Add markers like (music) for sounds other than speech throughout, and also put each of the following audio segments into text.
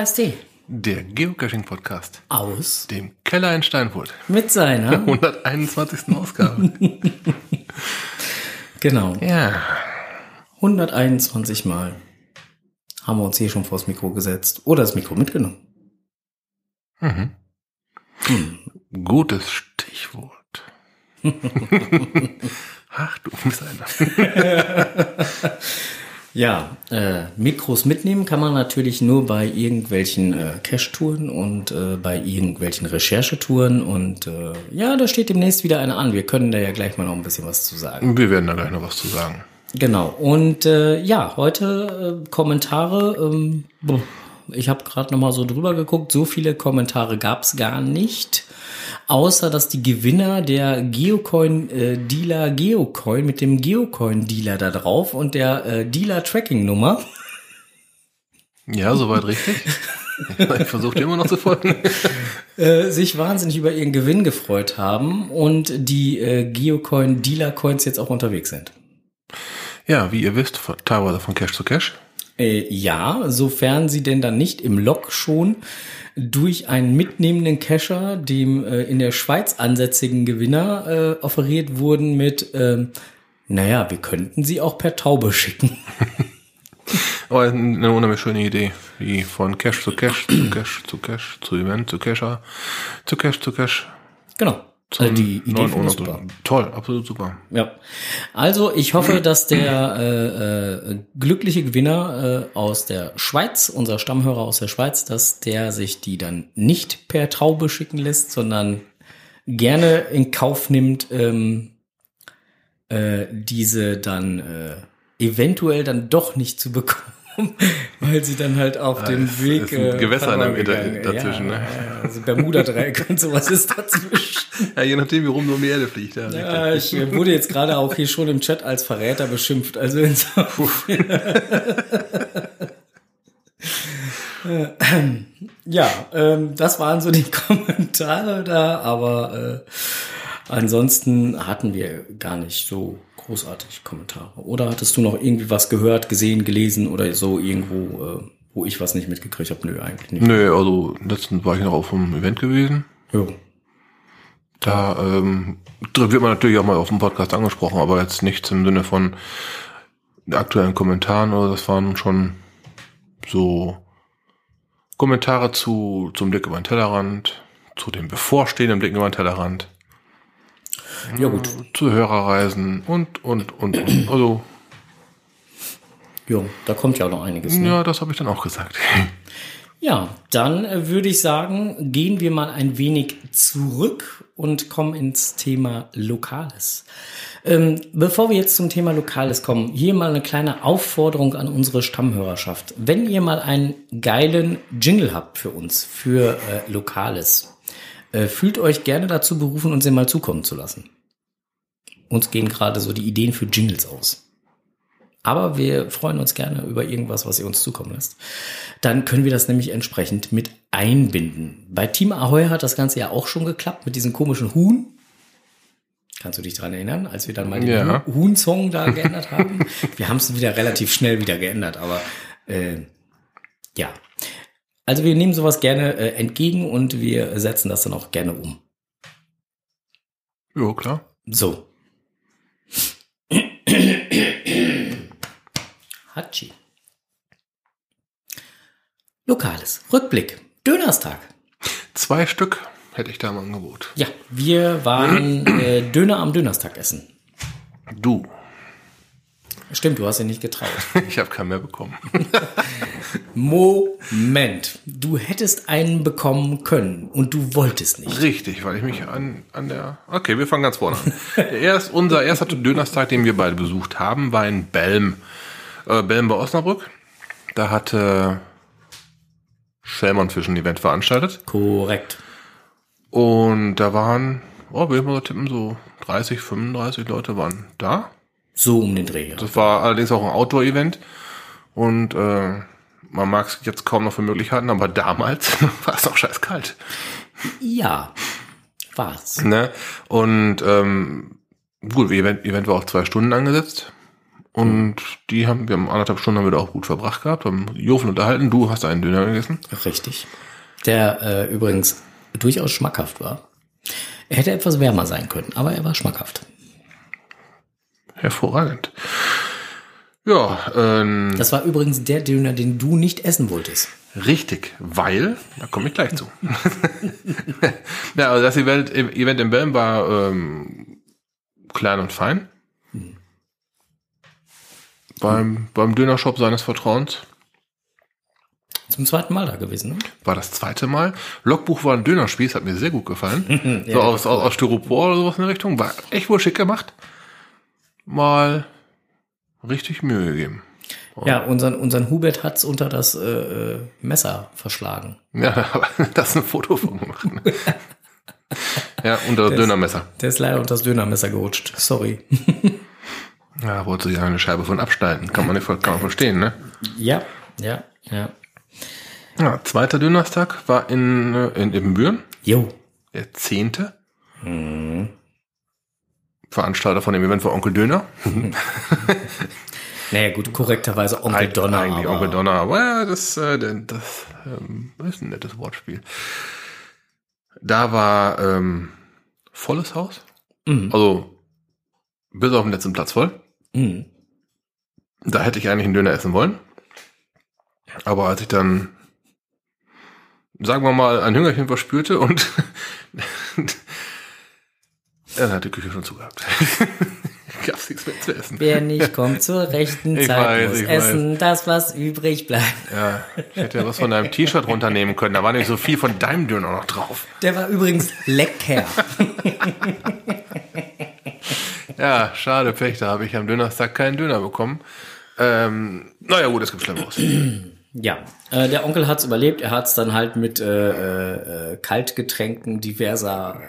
KST. Der Geocaching-Podcast. Aus. Dem Keller in Steinfurt. Mit seiner. (laughs) 121. Ausgabe. (laughs) genau. Ja. 121 Mal haben wir uns hier schon vors Mikro gesetzt. Oder das Mikro mitgenommen. Mhm. Hm. Gutes Stichwort. (laughs) Ach, du bist einer. Ja, äh, Mikros mitnehmen kann man natürlich nur bei irgendwelchen äh, Cache-Touren und äh, bei irgendwelchen Recherchetouren und äh, ja, da steht demnächst wieder eine an. Wir können da ja gleich mal noch ein bisschen was zu sagen. Wir werden da gleich noch was zu sagen. Genau. Und äh, ja, heute äh, Kommentare. Ähm, ich habe gerade noch mal so drüber geguckt. So viele Kommentare gab's gar nicht außer dass die Gewinner der Geocoin-Dealer äh, Geocoin mit dem Geocoin-Dealer da drauf und der äh, Dealer-Tracking-Nummer. Ja, soweit richtig. ich versuche immer noch zu folgen. (laughs) äh, sich wahnsinnig über ihren Gewinn gefreut haben und die äh, Geocoin-Dealer-Coins jetzt auch unterwegs sind. Ja, wie ihr wisst, teilweise von Cash zu Cash. Äh, ja, sofern sie denn dann nicht im Log schon durch einen mitnehmenden Cacher, dem äh, in der Schweiz ansässigen Gewinner, äh, offeriert wurden mit, ähm, naja, wir könnten sie auch per Taube schicken. (laughs) Aber eine unheimlich schöne Idee, wie von Cash zu Cash zu Cash zu Cash zu Event zu Cacher zu Cash zu Cash. Genau. Also die Idee finde ich super. Toll, absolut super. Ja. Also ich hoffe, dass der äh, äh, glückliche Gewinner äh, aus der Schweiz, unser Stammhörer aus der Schweiz, dass der sich die dann nicht per Taube schicken lässt, sondern gerne in Kauf nimmt, ähm, äh, diese dann äh, eventuell dann doch nicht zu bekommen. Weil sie dann halt auf ah, dem Weg. Es äh, Gewässer in der dazwischen, ja, ne? Also Bermuda-Dreieck und sowas ist dazwischen. Ja, je nachdem, wie rum nur um die Erde fliegt. Ja, ja ich wurde jetzt gerade auch hier schon im Chat als Verräter beschimpft. Also (laughs) ja, ähm, das waren so die (laughs) Kommentare da, aber äh, ansonsten hatten wir gar nicht so großartig Kommentare. Oder hattest du noch irgendwie was gehört, gesehen, gelesen oder so irgendwo, äh, wo ich was nicht mitgekriegt habe? Nö, eigentlich nicht. Nö, also letztens war ich noch auf einem Event gewesen. Ja. Da ähm, wird man natürlich auch mal auf dem Podcast angesprochen, aber jetzt nichts im Sinne von aktuellen Kommentaren oder das waren schon so Kommentare zu zum Blick über den Tellerrand, zu dem bevorstehenden Blick über den Tellerrand. Ja gut. Zu Hörerreisen und, und, und, und. (clears throat) Also. Jo, da kommt ja auch noch einiges. Ne? Ja, das habe ich dann auch gesagt. (laughs) Ja, dann äh, würde ich sagen, gehen wir mal ein wenig zurück und kommen ins Thema Lokales. Ähm, bevor wir jetzt zum Thema Lokales kommen, hier mal eine kleine Aufforderung an unsere Stammhörerschaft. Wenn ihr mal einen geilen Jingle habt für uns, für äh, Lokales, äh, fühlt euch gerne dazu berufen, uns den mal zukommen zu lassen. Uns gehen gerade so die Ideen für Jingles aus. Aber wir freuen uns gerne über irgendwas, was ihr uns zukommen lässt. Dann können wir das nämlich entsprechend mit einbinden. Bei Team Ahoy hat das Ganze ja auch schon geklappt mit diesem komischen Huhn. Kannst du dich dran erinnern, als wir dann mal den ja. Huhn-Song da geändert haben? (laughs) wir haben es wieder relativ schnell wieder geändert, aber äh, ja, also wir nehmen sowas gerne äh, entgegen und wir setzen das dann auch gerne um. Ja, klar. So. Hatschi. Lokales. Rückblick. Dönerstag. Zwei Stück hätte ich da im Angebot. Ja, wir waren äh, Döner am Dönerstag essen. Du. Stimmt, du hast ihn nicht getraut. (laughs) ich habe keinen mehr bekommen. (laughs) Moment. Du hättest einen bekommen können und du wolltest nicht. Richtig, weil ich mich an, an der. Okay, wir fangen ganz vorne an. Erst, unser erster Dönerstag, den wir beide besucht haben, war in Belm. Äh, Belm bei Osnabrück. Da hatte Schellmann Fisch ein Event veranstaltet. Korrekt. Und da waren, oh, wir mal so tippen, so 30, 35 Leute waren da. So um den Dreh. Das war allerdings auch ein Outdoor-Event. Und äh, man mag es jetzt kaum noch für möglich halten, aber damals (laughs) war es auch scheiß kalt. Ja, war's. Ne? Und ähm, gut, Event, Event war auch zwei Stunden angesetzt. Und die haben wir haben anderthalb Stunden haben wir da auch gut verbracht gehabt, haben Jofen unterhalten. Du hast einen Döner gegessen. Richtig. Der äh, übrigens durchaus schmackhaft war. Er hätte etwas wärmer sein können, aber er war schmackhaft. Hervorragend. Ja, ähm, Das war übrigens der Döner, den du nicht essen wolltest. richtig, weil, da komme ich gleich zu. (laughs) ja, also das Event, Event in Belm war ähm, klein und fein. Beim, beim Dönershop seines Vertrauens Zum zweiten Mal da gewesen, ne? war das zweite Mal. Logbuch war ein Dönerspieß, hat mir sehr gut gefallen. (laughs) Ja, so aus, aus, aus Styropor oder sowas in der Richtung. War echt wohl schick gemacht. Mal richtig Mühe gegeben. Ja, unseren, unseren Hubert hat's unter das äh, äh, Messer verschlagen. Ja, (laughs) aber das ist ein Foto von gemacht. Ne? (laughs) ja, unter das Dönermesser. Der ist leider unter das Dönermesser gerutscht. Sorry. (laughs) Ja, wollte sich eine Scheibe von abschneiden. Kann man nicht kann man verstehen, ne? ja, ja, ja. Ja, zweiter Dönerstag war in, äh, in Ibbenbüren. Jo. Der zehnte. Veranstalter von dem Event war Onkel Döner. Naja, gut, korrekterweise Onkel Eig- Donner. Eigentlich aber- Onkel Donner, aber ja, das, äh, das ähm, ist ein nettes Wortspiel. Da war ähm, volles Haus. Mhm. Also bis auf den letzten Platz voll. Mhm. Da hätte ich eigentlich einen Döner essen wollen. Aber als ich dann, sagen wir mal, ein Hüngerchen verspürte und (laughs) dann hat die Küche schon zugehabt. (laughs) Gab's nichts mehr zu essen. Wer nicht kommt zur rechten (laughs) Ich Zeit, weiß, muss ich essen, das, was übrig bleibt. Ja, ich hätte ja was von deinem T-Shirt runternehmen können. Da war nicht so viel von deinem Döner noch drauf. Der war übrigens lecker. (laughs) Ja, schade, Pech, da habe ich am Dönerstag keinen Döner bekommen. Ähm, naja, gut, es gibt Schlimmeres. (clears throat) Ja, äh, der Onkel hat's überlebt. Er hat's dann halt mit äh, äh, Kaltgetränken diverser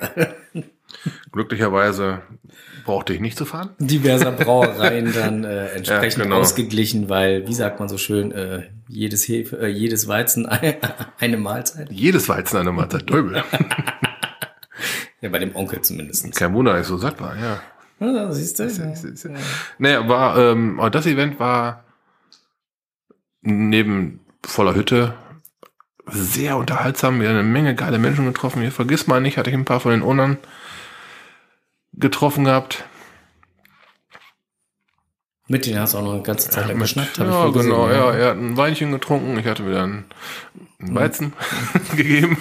Glücklicherweise brauchte ich nicht zu fahren. diverser (laughs) Brauereien dann äh, entsprechend Ja, genau. ausgeglichen, weil, wie sagt man so schön, äh, jedes Hefe, äh, jedes Weizen (laughs) eine, Mahlzeit. Jedes Weizen eine Mahlzeit Döbel. (laughs) Ja, bei dem Onkel zumindest. Kein Wunder, dass ich so satt war, ja. Ja, siehst du? Naja, war, ähm, aber das Event war neben voller Hütte sehr unterhaltsam. Wir haben eine Menge geile Menschen getroffen. Hier vergiss mal nicht, hatte ich ein paar von den Ownern getroffen gehabt. Mit denen hast du auch noch eine ganze Zeit lang Mit- geschnackt, hab ich ja, wohl gesehen, genau, ja. ja. Er hat ein Weinchen getrunken, ich hatte wieder einen Weizen (laughs) gegeben.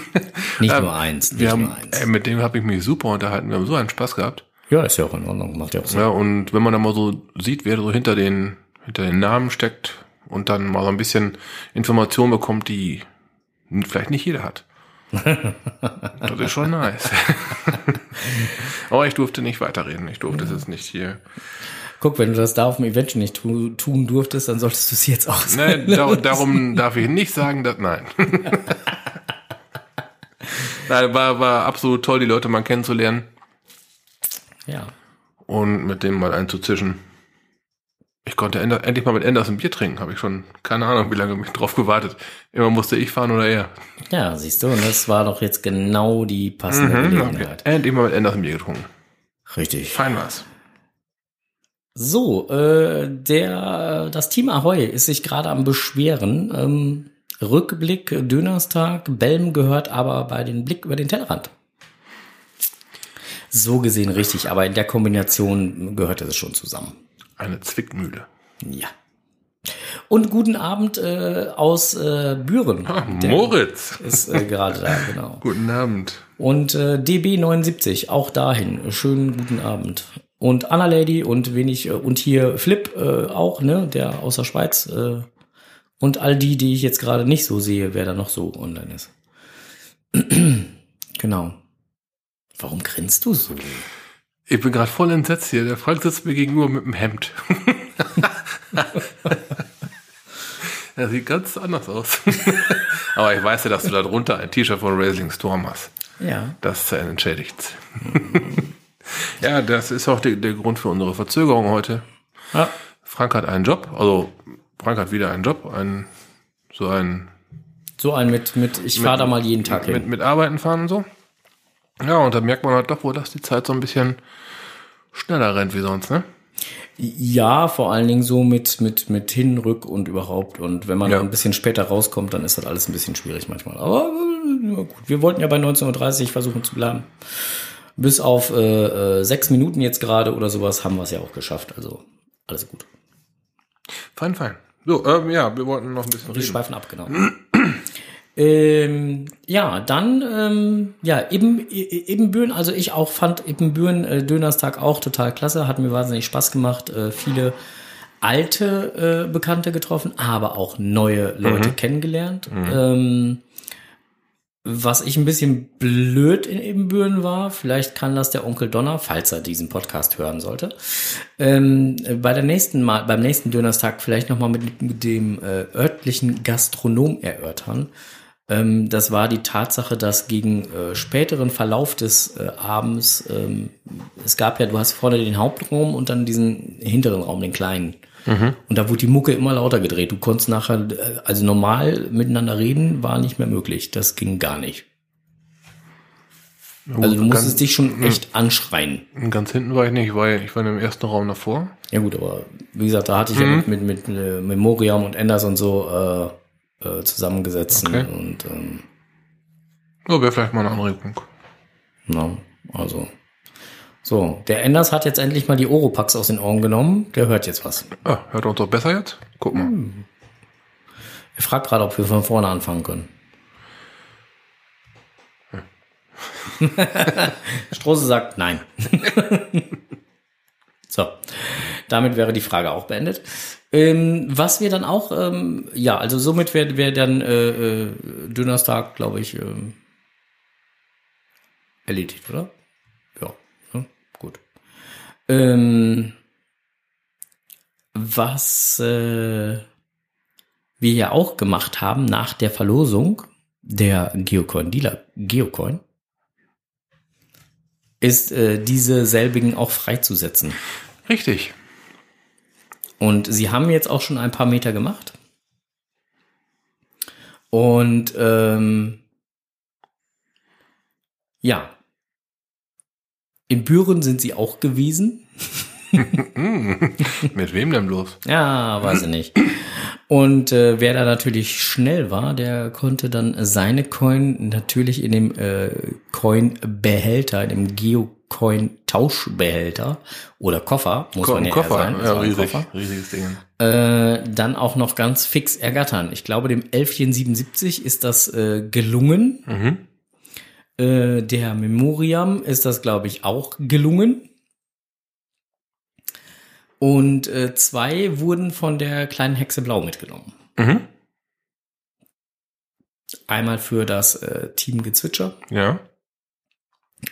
Nicht Ähm, nur eins, nicht Wir nur haben, eins. ey, mit dem habe ich mich super unterhalten. Wir haben so einen Spaß gehabt. Ja, ist ja auch in Ordnung, macht ja auch Sinn. Ja, und wenn man dann mal so sieht, wer so hinter den, hinter den Namen steckt und dann mal so ein bisschen Informationen bekommt, die vielleicht nicht jeder hat. (laughs) das ist schon nice. (laughs) (laughs) Aber ich durfte nicht weiterreden. Ich durfte es jetzt nicht hier. Guck, wenn du das da auf dem Event schon nicht tu, tun durftest, dann solltest du es jetzt auch Nein, dar darum darf ich nicht sagen, dass nein. (laughs) nein, war, war absolut toll, die Leute mal kennenzulernen Ja. und mit dem mal einzuzischen. Ich konnte endlich mal mit Enders ein Bier trinken. Habe ich schon keine Ahnung, wie lange mich drauf gewartet. Immer musste ich fahren oder er. Ja, siehst du, und das war doch jetzt genau die passende Mhm, okay. Gelegenheit. Endlich mal mit Enders ein Bier getrunken. Richtig. Fein war's. So, äh, der, das Team Ahoy ist sich gerade am Beschweren. Ähm, Rückblick, Dönerstag, Belm gehört aber bei den Blick über den Tellerrand. So gesehen richtig, aber in der Kombination gehört es schon zusammen. Eine Zwickmühle. Ja. Und guten Abend äh, aus äh, Büren. Der Moritz. ist äh, gerade da, genau. (laughs) Guten Abend. Und äh, DB79, auch dahin. Schönen guten Abend. Und Anna Lady und wenig, äh, und hier Flip äh, auch, ne, der aus der Schweiz. Und all die, die ich jetzt gerade nicht so sehe, wer da noch so online ist. (clears throat) genau. Warum grinst du so? Ich bin gerade voll entsetzt hier. Der Frank sitzt mir gegenüber mit dem Hemd. (laughs) Er sieht ganz anders aus. (laughs) Aber ich weiß ja, dass du da drunter ein T-Shirt von Racing Storm hast. Ja. Das entschädigt. (laughs) ja, das ist auch der, der Grund für unsere Verzögerung heute. ja. Frank hat einen Job, also Frank hat wieder einen Job, einen, so einen So ein mit, mit, ich fahre da mal jeden Tag mit, hin. mit Arbeiten fahren und so. Ja, und da merkt man halt doch wohl, dass die Zeit so ein bisschen schneller rennt wie sonst, ne? Ja, vor allen Dingen so mit, mit, mit hin, rück und überhaupt. Und wenn man Ja. ein bisschen später rauskommt, dann ist das alles ein bisschen schwierig manchmal. Aber äh, gut, wir wollten ja bei 19.30 Uhr versuchen zu bleiben. Bis auf äh, äh, sechs Minuten jetzt gerade oder sowas haben wir es ja auch geschafft. Also alles gut. Fein, fein. So, ähm, ja, wir wollten noch ein bisschen Wir reden. schweifen ab, genau. Ähm, ja, dann, ähm, ja, eben, Ebenbüren, also ich auch fand Ebenbüren äh, Dönerstag auch total klasse, hat mir wahnsinnig Spaß gemacht, äh, viele alte äh, Bekannte getroffen, aber auch neue Leute kennengelernt. Ähm, was ich ein bisschen blöd in Ebenbüren war, vielleicht kann das der Onkel Donner, falls er diesen Podcast hören sollte, ähm, bei der nächsten Mal, beim nächsten Dönerstag vielleicht nochmal mit, mit dem äh, örtlichen Gastronom erörtern. Ähm, das war die Tatsache, dass gegen äh, späteren Verlauf des äh, Abends, ähm, es gab ja, du hast vorne den Hauptraum und dann diesen hinteren Raum, den kleinen. Und da wurde die Mucke immer lauter gedreht. Du konntest nachher, äh, also normal miteinander reden, war nicht mehr möglich. Das ging gar nicht. Also du musstest ganz, dich schon echt anschreien. ganz hinten war ich nicht, weil ich war im ersten Raum davor. Ja gut, aber wie gesagt, da hatte ich ja mit, mit, mit äh, Memoriam und Enders und so äh, äh, zusammengesetzt. Okay. Und ähm, So, wäre vielleicht mal eine Anregung. na, also. So, der Enders hat jetzt endlich mal die Oropax aus den Ohren genommen. Der hört jetzt was. Ah, hört uns doch besser jetzt? Guck mal. Er fragt gerade, ob wir von vorne anfangen können. (laughs) Strose sagt nein. (laughs) so, damit wäre die Frage auch beendet. Ähm, was wir dann auch, ähm, ja, also somit wäre wär dann äh, äh, Dönerstag, glaube ich, ähm, erledigt, oder? Ja, ne? gut. Ähm, was äh, wir ja auch gemacht haben nach der Verlosung der Geocoin Dealer Geocoin, ist äh, diese selbigen auch freizusetzen. Richtig. Und sie haben jetzt auch schon ein paar Meter gemacht. Und ähm, ja, in Büren sind sie auch gewesen. (laughs) Mit wem denn bloß? Ja, weiß ich nicht. Und äh, wer da natürlich schnell war, der konnte dann seine Coin natürlich in dem äh, Coin-Behälter, in dem Geocoin-Tauschbehälter oder Koffer, muss Ko man ja Koffer, sagen, ja, riesig, Koffer, riesiges Ding. äh, dann auch noch ganz fix ergattern. Ich glaube, dem 1177 ist das äh, gelungen. Mhm. Äh, der Memoriam ist das, glaube ich, auch gelungen. Und äh, zwei wurden von der kleinen Hexe Blau mitgenommen. Mhm. Einmal für das äh, Team Gezwitscher Ja.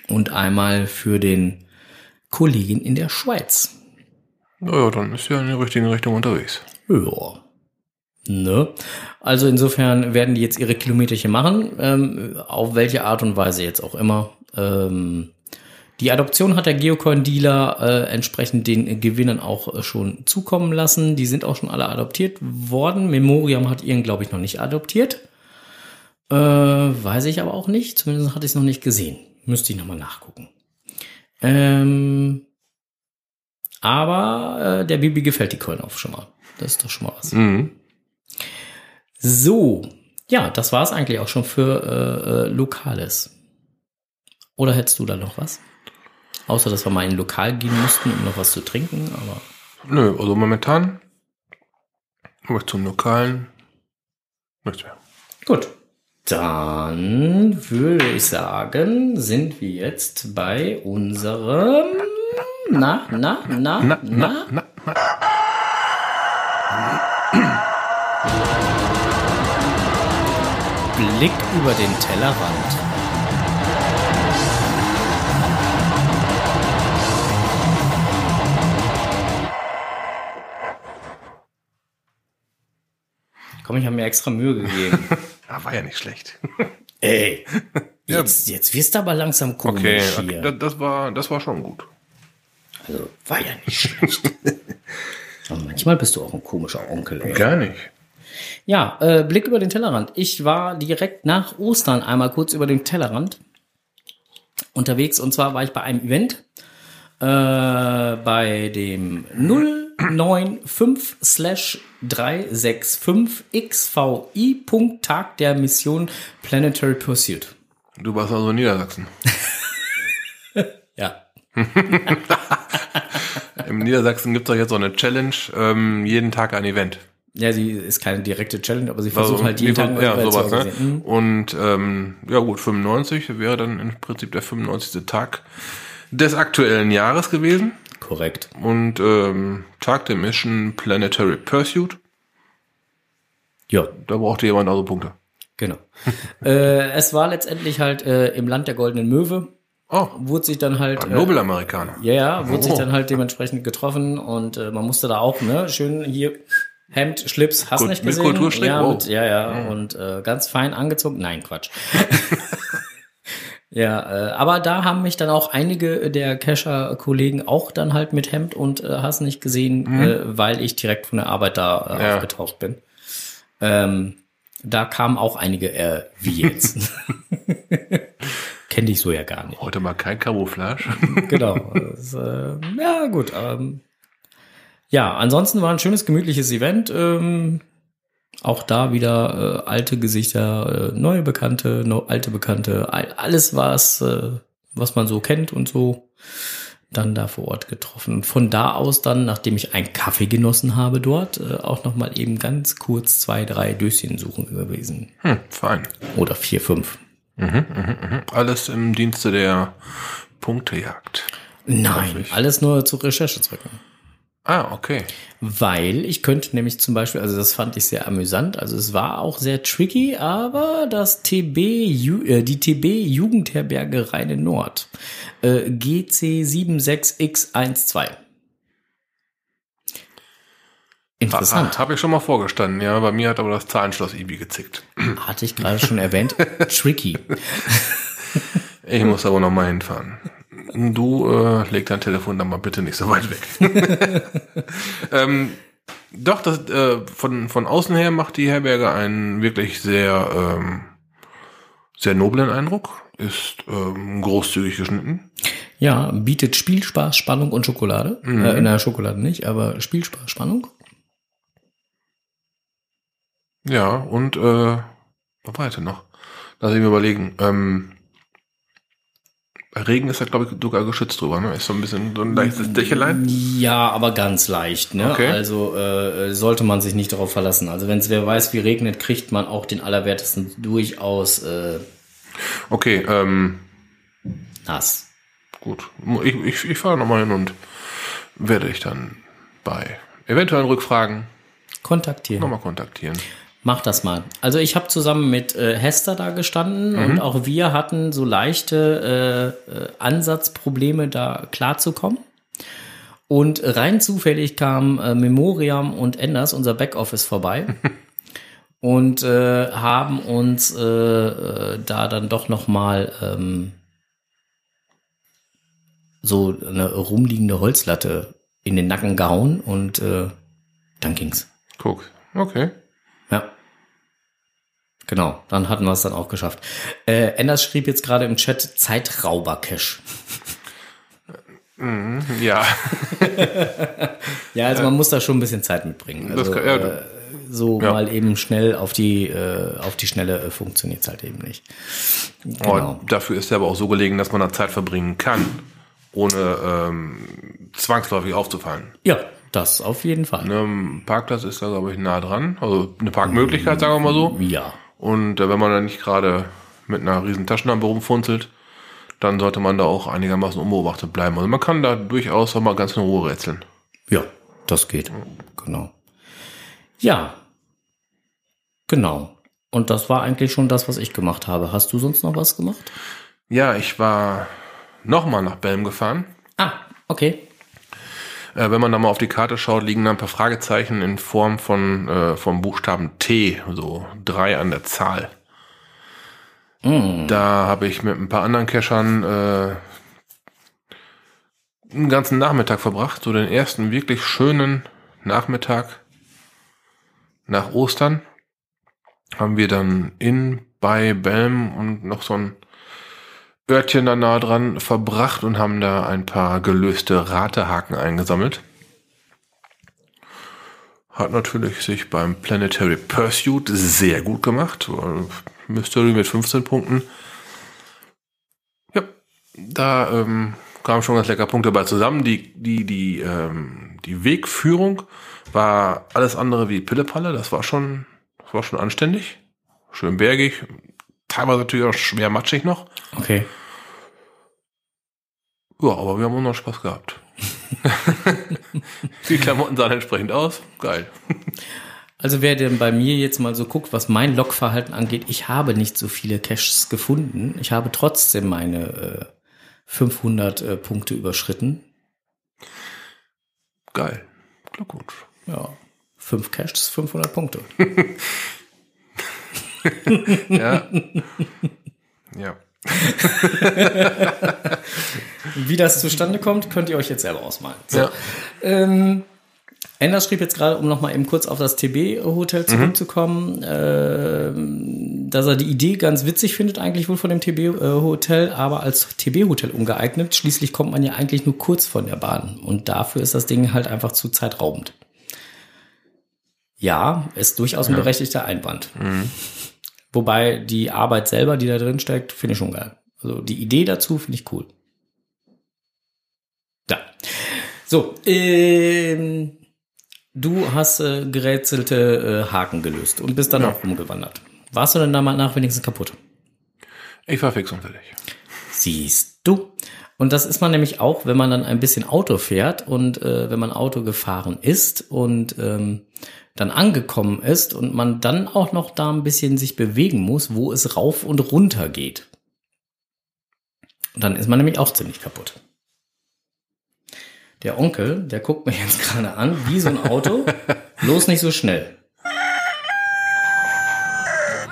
Und einmal für den Kollegen in der Schweiz. Naja, dann ist ja in die richtige Richtung unterwegs. Ja. Ne? Also insofern werden die jetzt ihre Kilometerchen machen, ähm, auf welche Art und Weise jetzt auch immer. Ähm, die Adoption hat der Geocoin-Dealer äh, entsprechend den Gewinnern auch äh, schon zukommen lassen. Die sind auch schon alle adoptiert worden. Memoriam hat ihren, glaube ich, noch nicht adoptiert. Äh, weiß ich aber auch nicht. Zumindest hatte ich es noch nicht gesehen. Müsste ich nochmal nachgucken. Ähm, aber äh, der Bibi gefällt die Coin auf schon mal. Das ist doch schon mal was. Mhm. So, ja, das war es eigentlich auch schon für äh, äh, Lokales. Oder hättest du da noch was? Außer, dass wir mal in ein Lokal gehen mussten, um noch was zu trinken, aber. Nö, also momentan möchte zum Lokalen nichts mehr. Gut. Dann würde ich sagen, sind wir jetzt bei unserem. Na, na, na, na, na, na. Blick über den Tellerrand. Komm, ich habe mir extra Mühe gegeben. (laughs) Ah, war ja nicht schlecht. (laughs) Ey. Jetzt, ja. jetzt wirst du aber langsam komisch okay, hier. Okay, das war, das war schon gut. Also, war ja nicht schlecht. (laughs) aber manchmal bist du auch ein komischer Onkel. Ey. Gar nicht. Ja, äh, Blick über den Tellerrand. Ich war direkt nach Ostern einmal kurz über den Tellerrand unterwegs. Und zwar war ich bei einem Event äh, bei dem Null 095-365 xvi der Mission Planetary Pursuit. Du warst also in Niedersachsen. (laughs) ja. (laughs) Im Niedersachsen gibt es doch jetzt so eine Challenge, ähm, jeden Tag ein Event. Ja, sie ist keine direkte Challenge, aber sie versuchen also, halt jeden Tag ja, Welt sowas, ne? Mhm. Und ähm, ja gut, 95 wäre dann im Prinzip der 95. Tag des aktuellen Jahres gewesen. Korrekt. Und ähm, Tag der Mission Planetary Pursuit. Ja, Da brauchte jemand also Punkte. genau. (laughs) äh, es war letztendlich halt äh, im Land der goldenen Möwe, Oh, wurde sich dann halt ein äh, Nobelamerikaner. Ja, ja, wurde sich Oh. dann halt dementsprechend getroffen und äh, man musste da auch, ne, schön hier Hemd, Schlips, hast Gut, nicht mit gesehen? Kulturstrick? Ja, Wow. mit, ja, ja, und äh, ganz fein angezogen. Nein, Quatsch. (laughs) ja, äh, aber da haben mich dann auch einige der Kescher-Kollegen auch dann halt mit Hemd und äh, hast nicht gesehen, äh, weil ich direkt von der Arbeit da äh, Ja. aufgetaucht bin. Ähm, da kamen auch einige, äh, wie jetzt. (laughs) (laughs) Kenne ich so ja gar nicht. Heute mal kein Camouflage. (laughs) Genau. Das, äh, ja, gut. Ähm, ja, ansonsten war ein schönes, gemütliches Event. Ähm, auch da wieder äh, alte Gesichter, äh, neue Bekannte, no, alte Bekannte, all, alles was, äh, was man so kennt und so dann da vor Ort getroffen. Von da aus dann, nachdem ich einen Kaffee genossen habe dort, äh, auch noch mal eben ganz kurz zwei, drei Döschen suchen gewesen. Hm, fein. Oder vier, fünf. Alles im Dienste der Punktejagd. Nein, alles nur zur Recherchezwecken. Ah, okay. Weil ich könnte nämlich zum Beispiel, also das fand ich sehr amüsant, also es war auch sehr tricky, aber das TB, äh, die TB Jugendherberge Rheine Nord, äh, GC76X12. Interessant. Habe ich schon mal vorgestanden, ja. Bei mir hat aber das Zahlenschloss Ibi gezickt. (clears throat) Hatte ich gerade schon erwähnt. Tricky. (laughs) Ich muss aber noch mal hinfahren. Du äh, leg dein Telefon dann mal bitte nicht so weit weg. (laughs) ähm, doch, das, äh, von, von außen her macht die Herberge einen wirklich sehr, ähm, sehr noblen Eindruck. Ist ähm, großzügig geschnitten. Ja, bietet Spielspaß, Spannung und Schokolade. Äh, in der Schokolade nicht, aber Spielspaß, Spannung. Ja, und äh, was war heute noch? Lass ich mir überlegen. Ähm, bei Regen ist da, glaube ich, sogar geschützt drüber, ne? Ist so ein bisschen so ein leichtes Dächelein. Ja, aber ganz leicht. Ne? Okay. Also äh, sollte man sich nicht darauf verlassen. Also wenn es wer weiß, wie regnet, kriegt man auch den Allerwertesten durchaus äh, Okay, ähm, nass. gut. Ich, ich, ich fahre nochmal hin und werde ich dann bei eventuellen Rückfragen Kontaktieren. nochmal kontaktieren. Mach das mal. Also ich habe zusammen mit äh, Hester da gestanden Mhm. und auch wir hatten so leichte äh, äh, Ansatzprobleme, da klarzukommen. Und rein zufällig kamen äh, Memoriam und Enders, unser Backoffice, vorbei (laughs) und äh, haben uns äh, äh, da dann doch noch mal ähm, so eine rumliegende Holzlatte in den Nacken gehauen und äh, dann ging's. Guck. Okay. Genau, dann hatten wir es dann auch geschafft. Äh, Enders schrieb jetzt gerade im Chat Zeitrauber-Cache. Ja. (laughs) Ja, also man muss da schon ein bisschen Zeit mitbringen. Das Also, kann- ja, äh, so Ja. mal eben schnell auf die, äh, auf die Schnelle äh, funktioniert es halt eben nicht. Aber Genau. dafür ist er aber auch so gelegen, dass man da Zeit verbringen kann, ohne ähm, zwangsläufig aufzufallen. Ja, das auf jeden Fall. Ne, ein Parkplatz ist da, glaube ich, nah dran. Also eine Parkmöglichkeit, sagen wir mal so. Ja. Und äh, wenn man da nicht gerade mit einer riesen Taschenlampe rumfunzelt, dann sollte man da auch einigermaßen unbeobachtet bleiben. Also man kann da durchaus auch mal ganz in Ruhe rätseln. Ja, das geht. Genau. Ja. Genau. Und das war eigentlich schon das, was ich gemacht habe. Hast du sonst noch was gemacht? Ja, ich war nochmal nach Belm gefahren. Ah, okay. Äh, wenn man da mal auf die Karte schaut, liegen da ein paar Fragezeichen in Form von äh, vom Buchstaben T, so drei an der Zahl. Da habe ich mit ein paar anderen Cachern äh, einen ganzen Nachmittag verbracht, so den ersten wirklich schönen Nachmittag nach Ostern haben wir dann in bei Belm und noch so ein Örtchen da nah dran verbracht und haben da ein paar gelöste Ratehaken eingesammelt. Hat natürlich sich beim Planetary Pursuit sehr gut gemacht. Mystery mit 15 Punkten. Ja, da ähm, kamen schon ganz lecker Punkte dabei zusammen. Die, die, die, ähm, die Wegführung war alles andere wie Pillepalle. Das war schon, das war schon anständig. Schön bergig. Teilweise natürlich auch schwer matschig noch. Okay. Ja, aber wir haben auch noch Spaß gehabt. (laughs) die Klamotten sahen entsprechend aus. Geil. Also wer denn bei mir jetzt mal so guckt, was mein Logverhalten angeht, ich habe nicht so viele Caches gefunden. Ich habe trotzdem meine äh, 500 äh, Punkte überschritten. Geil. Glückwunsch. Ja, fünf Caches, 500 Punkte. (laughs) (laughs) ja. ja. (laughs) Wie das zustande kommt, könnt ihr euch jetzt selber ausmalen. So. Ja. Ähm, Ender schrieb jetzt gerade, um nochmal eben kurz auf das TB-Hotel zurückzukommen, ähm, dass er die Idee ganz witzig findet, eigentlich wohl von dem TB-Hotel, aber als TB-Hotel ungeeignet. Schließlich kommt man ja eigentlich nur kurz von der Bahn und dafür ist das Ding halt einfach zu zeitraubend. Ja, ist durchaus ein berechtigter Einwand. Wobei die Arbeit selber, die da drin steckt, finde ich schon geil. Also die Idee dazu finde ich cool. Ja. So, ähm, du hast äh, gerätselte äh, Haken gelöst und bist dann Ja. auch rumgewandert. Warst du denn da mal nach wenigstens kaputt? Ich war fix und fertig. Siehst du. Und das ist man nämlich auch, wenn man dann ein bisschen Auto fährt und äh, wenn man Auto gefahren ist und ähm, dann angekommen ist und man dann auch noch da ein bisschen sich bewegen muss, wo es rauf und runter geht. Und dann ist man nämlich auch ziemlich kaputt. Der Onkel, der guckt mich (laughs) jetzt gerade an, wie so ein Auto. (laughs) Bloß nicht so schnell.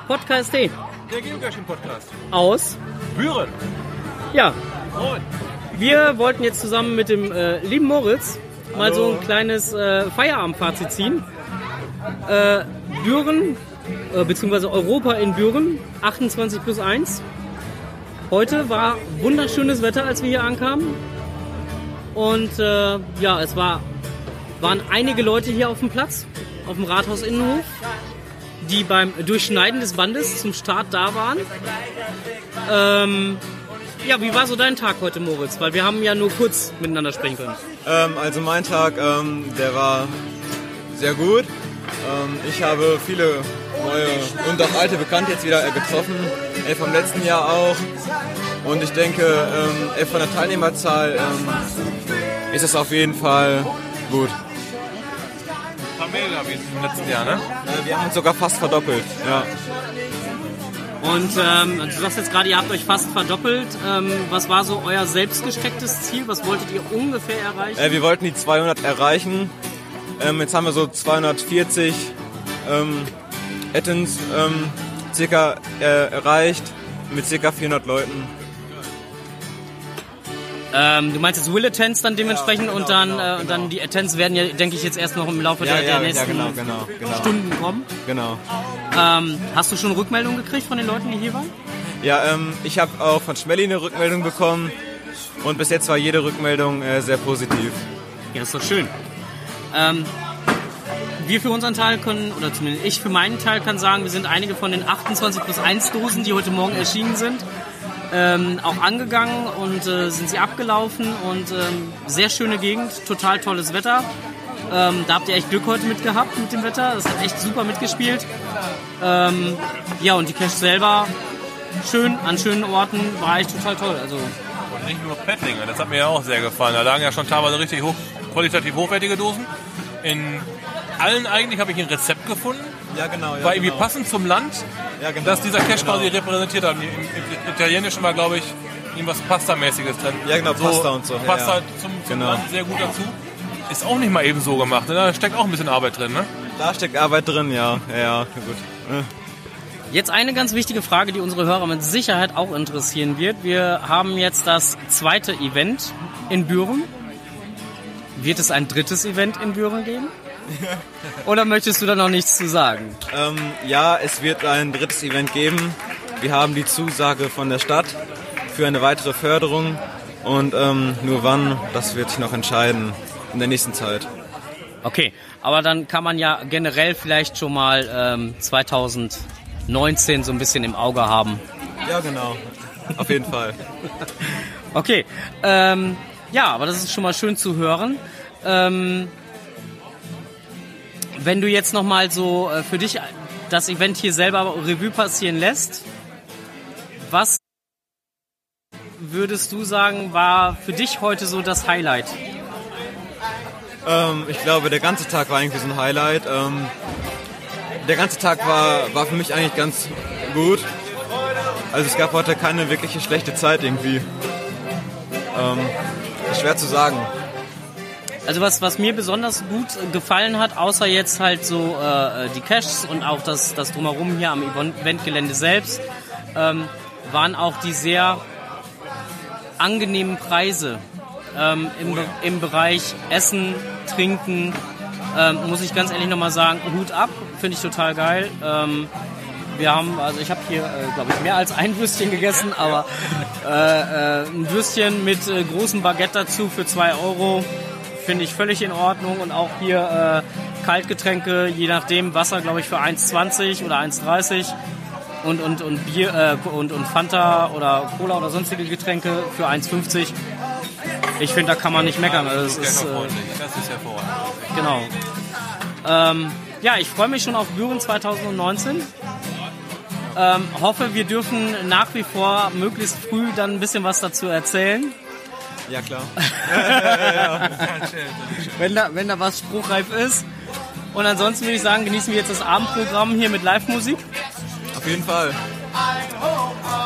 Podcast D. Der Geocaching-Podcast. Aus. Büren. Ja, Moin. wir wollten jetzt zusammen mit dem äh, lieben Moritz mal so Hallo. ein kleines äh, Feierabendfazit ziehen. Äh, Büren, äh, beziehungsweise Europa in Büren, 28 plus 1. Heute war wunderschönes Wetter, als wir hier ankamen. Und äh, ja, es war, waren einige Leute hier auf dem Platz, auf dem Rathausinnenhof, die beim Durchschneiden des Bandes zum Start da waren. Ähm, ja, wie war so dein Tag heute, Moritz? Weil wir haben ja nur kurz miteinander sprechen können. Ähm, also mein Tag, ähm, der war sehr gut. Ähm, ich habe viele neue und auch alte Bekannte jetzt wieder äh, getroffen. Äh, vom letzten Jahr auch. Und ich denke, ähm, äh, von der Teilnehmerzahl ähm, ist es auf jeden Fall gut. Haben wir ja wie im letzten Jahr, ne? Äh, wir haben uns sogar fast verdoppelt. Ja. Und ähm, du sagst jetzt gerade, ihr habt euch fast verdoppelt. Ähm, was war so euer selbstgestecktes Ziel? Was wolltet ihr ungefähr erreichen? Äh, wir wollten die 200 erreichen. Ähm, jetzt haben wir so 240 ähm, Ettens ähm, circa äh, erreicht mit circa 400 Leuten. Ähm, du meinst jetzt Will Attends dann dementsprechend Ja, genau, und dann, genau, äh, und dann die Attends werden ja, denke ich, jetzt erst noch im Laufe der, der nächsten genau, genau, genau, Stunden kommen. genau. Ähm, hast du schon Rückmeldungen gekriegt von den Leuten, die hier waren? Ja, ähm, ich habe auch von Schmelly eine Rückmeldung bekommen und bis jetzt war jede Rückmeldung äh, sehr positiv. Ja, ist doch schön. Ähm, wir für unseren Teil können, oder zumindest ich für meinen Teil kann sagen, wir sind einige von den 28 plus 1 Dosen, die heute Morgen erschienen sind, ähm, auch angegangen und äh, sind sie abgelaufen und ähm, sehr schöne Gegend, total tolles Wetter. Ähm, da habt ihr echt Glück heute mit gehabt mit dem Wetter. Das hat echt super mitgespielt. Ähm, ja, und die Cache selber schön, an schönen Orten, war echt total toll. Also Und nicht nur Pettlinge, das hat mir ja auch sehr gefallen. Da lagen ja schon teilweise richtig hoch, qualitativ hochwertige Dosen. In allen eigentlich habe ich ein Rezept gefunden. Ja, genau. Ja, war irgendwie passend zum Land, Ja, genau. das dieser Genau. quasi repräsentiert hat. Im, im Italienischen war, glaube ich, irgendwas Pasta-mäßiges drin. Ja, genau, Pasta und so. Pasta ja. zum, zum Genau. Land sehr gut dazu. Ist auch nicht mal eben so gemacht. Ne? Da steckt auch ein bisschen Arbeit drin. Ne? Da steckt Arbeit drin, ja. Ja, ja gut. Jetzt eine ganz wichtige Frage, die unsere Hörer mit Sicherheit auch interessieren wird. Wir haben jetzt das zweite Event in Büren. Wird es ein drittes Event in Büren geben? (laughs) Oder möchtest du da noch nichts zu sagen? Ähm, ja, es wird ein drittes Event geben. Wir haben die Zusage von der Stadt für eine weitere Förderung. Und ähm, nur wann, das wird sich noch entscheiden in der nächsten Zeit. Okay, aber dann kann man ja generell vielleicht schon mal ähm, 2019 so ein bisschen im Auge haben. Ja, genau. Auf jeden Fall. Okay, ähm, ja, aber das ist schon mal schön zu hören. Ähm, wenn du jetzt noch mal so äh, für dich das Event hier selber Revue passieren lässt, was würdest du sagen, war für dich heute so das Highlight? Ähm, ich glaube, der ganze Tag war irgendwie so ein Highlight. Ähm, der ganze Tag war, war für mich eigentlich ganz gut. Also es gab heute keine wirkliche schlechte Zeit irgendwie. Ähm, schwer zu sagen. Also was, was mir besonders gut gefallen hat, außer jetzt halt so äh, die Caches und auch das, das Drumherum hier am Eventgelände selbst, ähm, waren auch die sehr angenehmen Preise ähm, im, im Bereich Essen, Trinken. Ähm, muss ich ganz ehrlich nochmal sagen, Hut ab, finde ich total geil. Ähm, wir haben, also ich habe hier, äh, glaube ich, mehr als ein Würstchen gegessen, aber äh, äh, ein Würstchen mit äh, großem Baguette dazu für 2 Euro finde ich völlig in Ordnung. Und auch hier äh, Kaltgetränke, je nachdem, Wasser, glaube ich, für 1,20 oder 1,30 und, und, und Bier äh, und, und Fanta oder Cola oder sonstige Getränke für 1,50. Ich finde, da kann man nicht meckern. Also, das, ist, äh, das ist hervorragend. Genau. Ähm, ja, ich freue mich schon auf Büren 2019. Ähm, hoffe, wir dürfen nach wie vor möglichst früh dann ein bisschen was dazu erzählen. Ja, klar. (laughs) wenn da, wenn da was spruchreif ist. Und ansonsten würde ich sagen, genießen wir jetzt das Abendprogramm hier mit Live-Musik. Auf jeden Fall.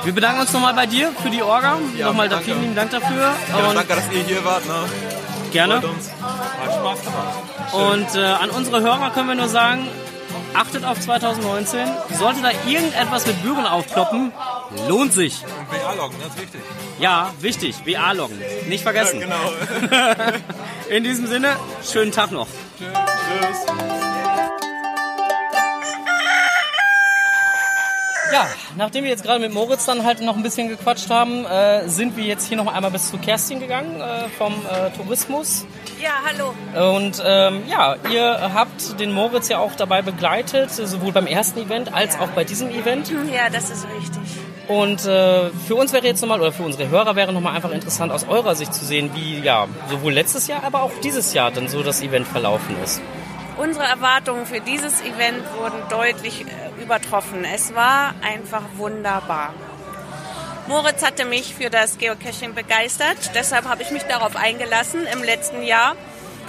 Wir bedanken uns nochmal bei dir für die Orga. Ja, nochmal vielen lieben Dank dafür. Ja, danke, dass ihr hier wart. Ne? Gerne. Hat Spaß gemacht. Und äh, an unsere Hörer können wir nur sagen, achtet auf 2019. Sollte da irgendetwas mit Büren aufploppen, lohnt sich. Und WA-Loggen, das ist wichtig. Ja, wichtig, WA-Loggen. Nicht vergessen. Genau. (laughs) In diesem Sinne, schönen Tag noch. Tschüss. Ja, nachdem wir jetzt gerade mit Moritz dann halt noch ein bisschen gequatscht haben, äh, sind wir jetzt hier noch einmal bis zu Kerstin gegangen äh, vom äh, Tourismus. Ja, hallo. Und ähm, ja, ihr habt den Moritz ja auch dabei begleitet, sowohl beim ersten Event als auch bei diesem Event. Ja, das ist richtig. Und äh, für uns wäre jetzt nochmal, oder für unsere Hörer wäre nochmal einfach interessant aus eurer Sicht zu sehen, wie ja sowohl letztes Jahr, aber auch dieses Jahr dann so das Event verlaufen ist. Unsere Erwartungen für dieses Event wurden deutlich äh, übertroffen. Es war einfach wunderbar. Moritz hatte mich für das Geocaching begeistert, deshalb habe ich mich darauf eingelassen im letzten Jahr.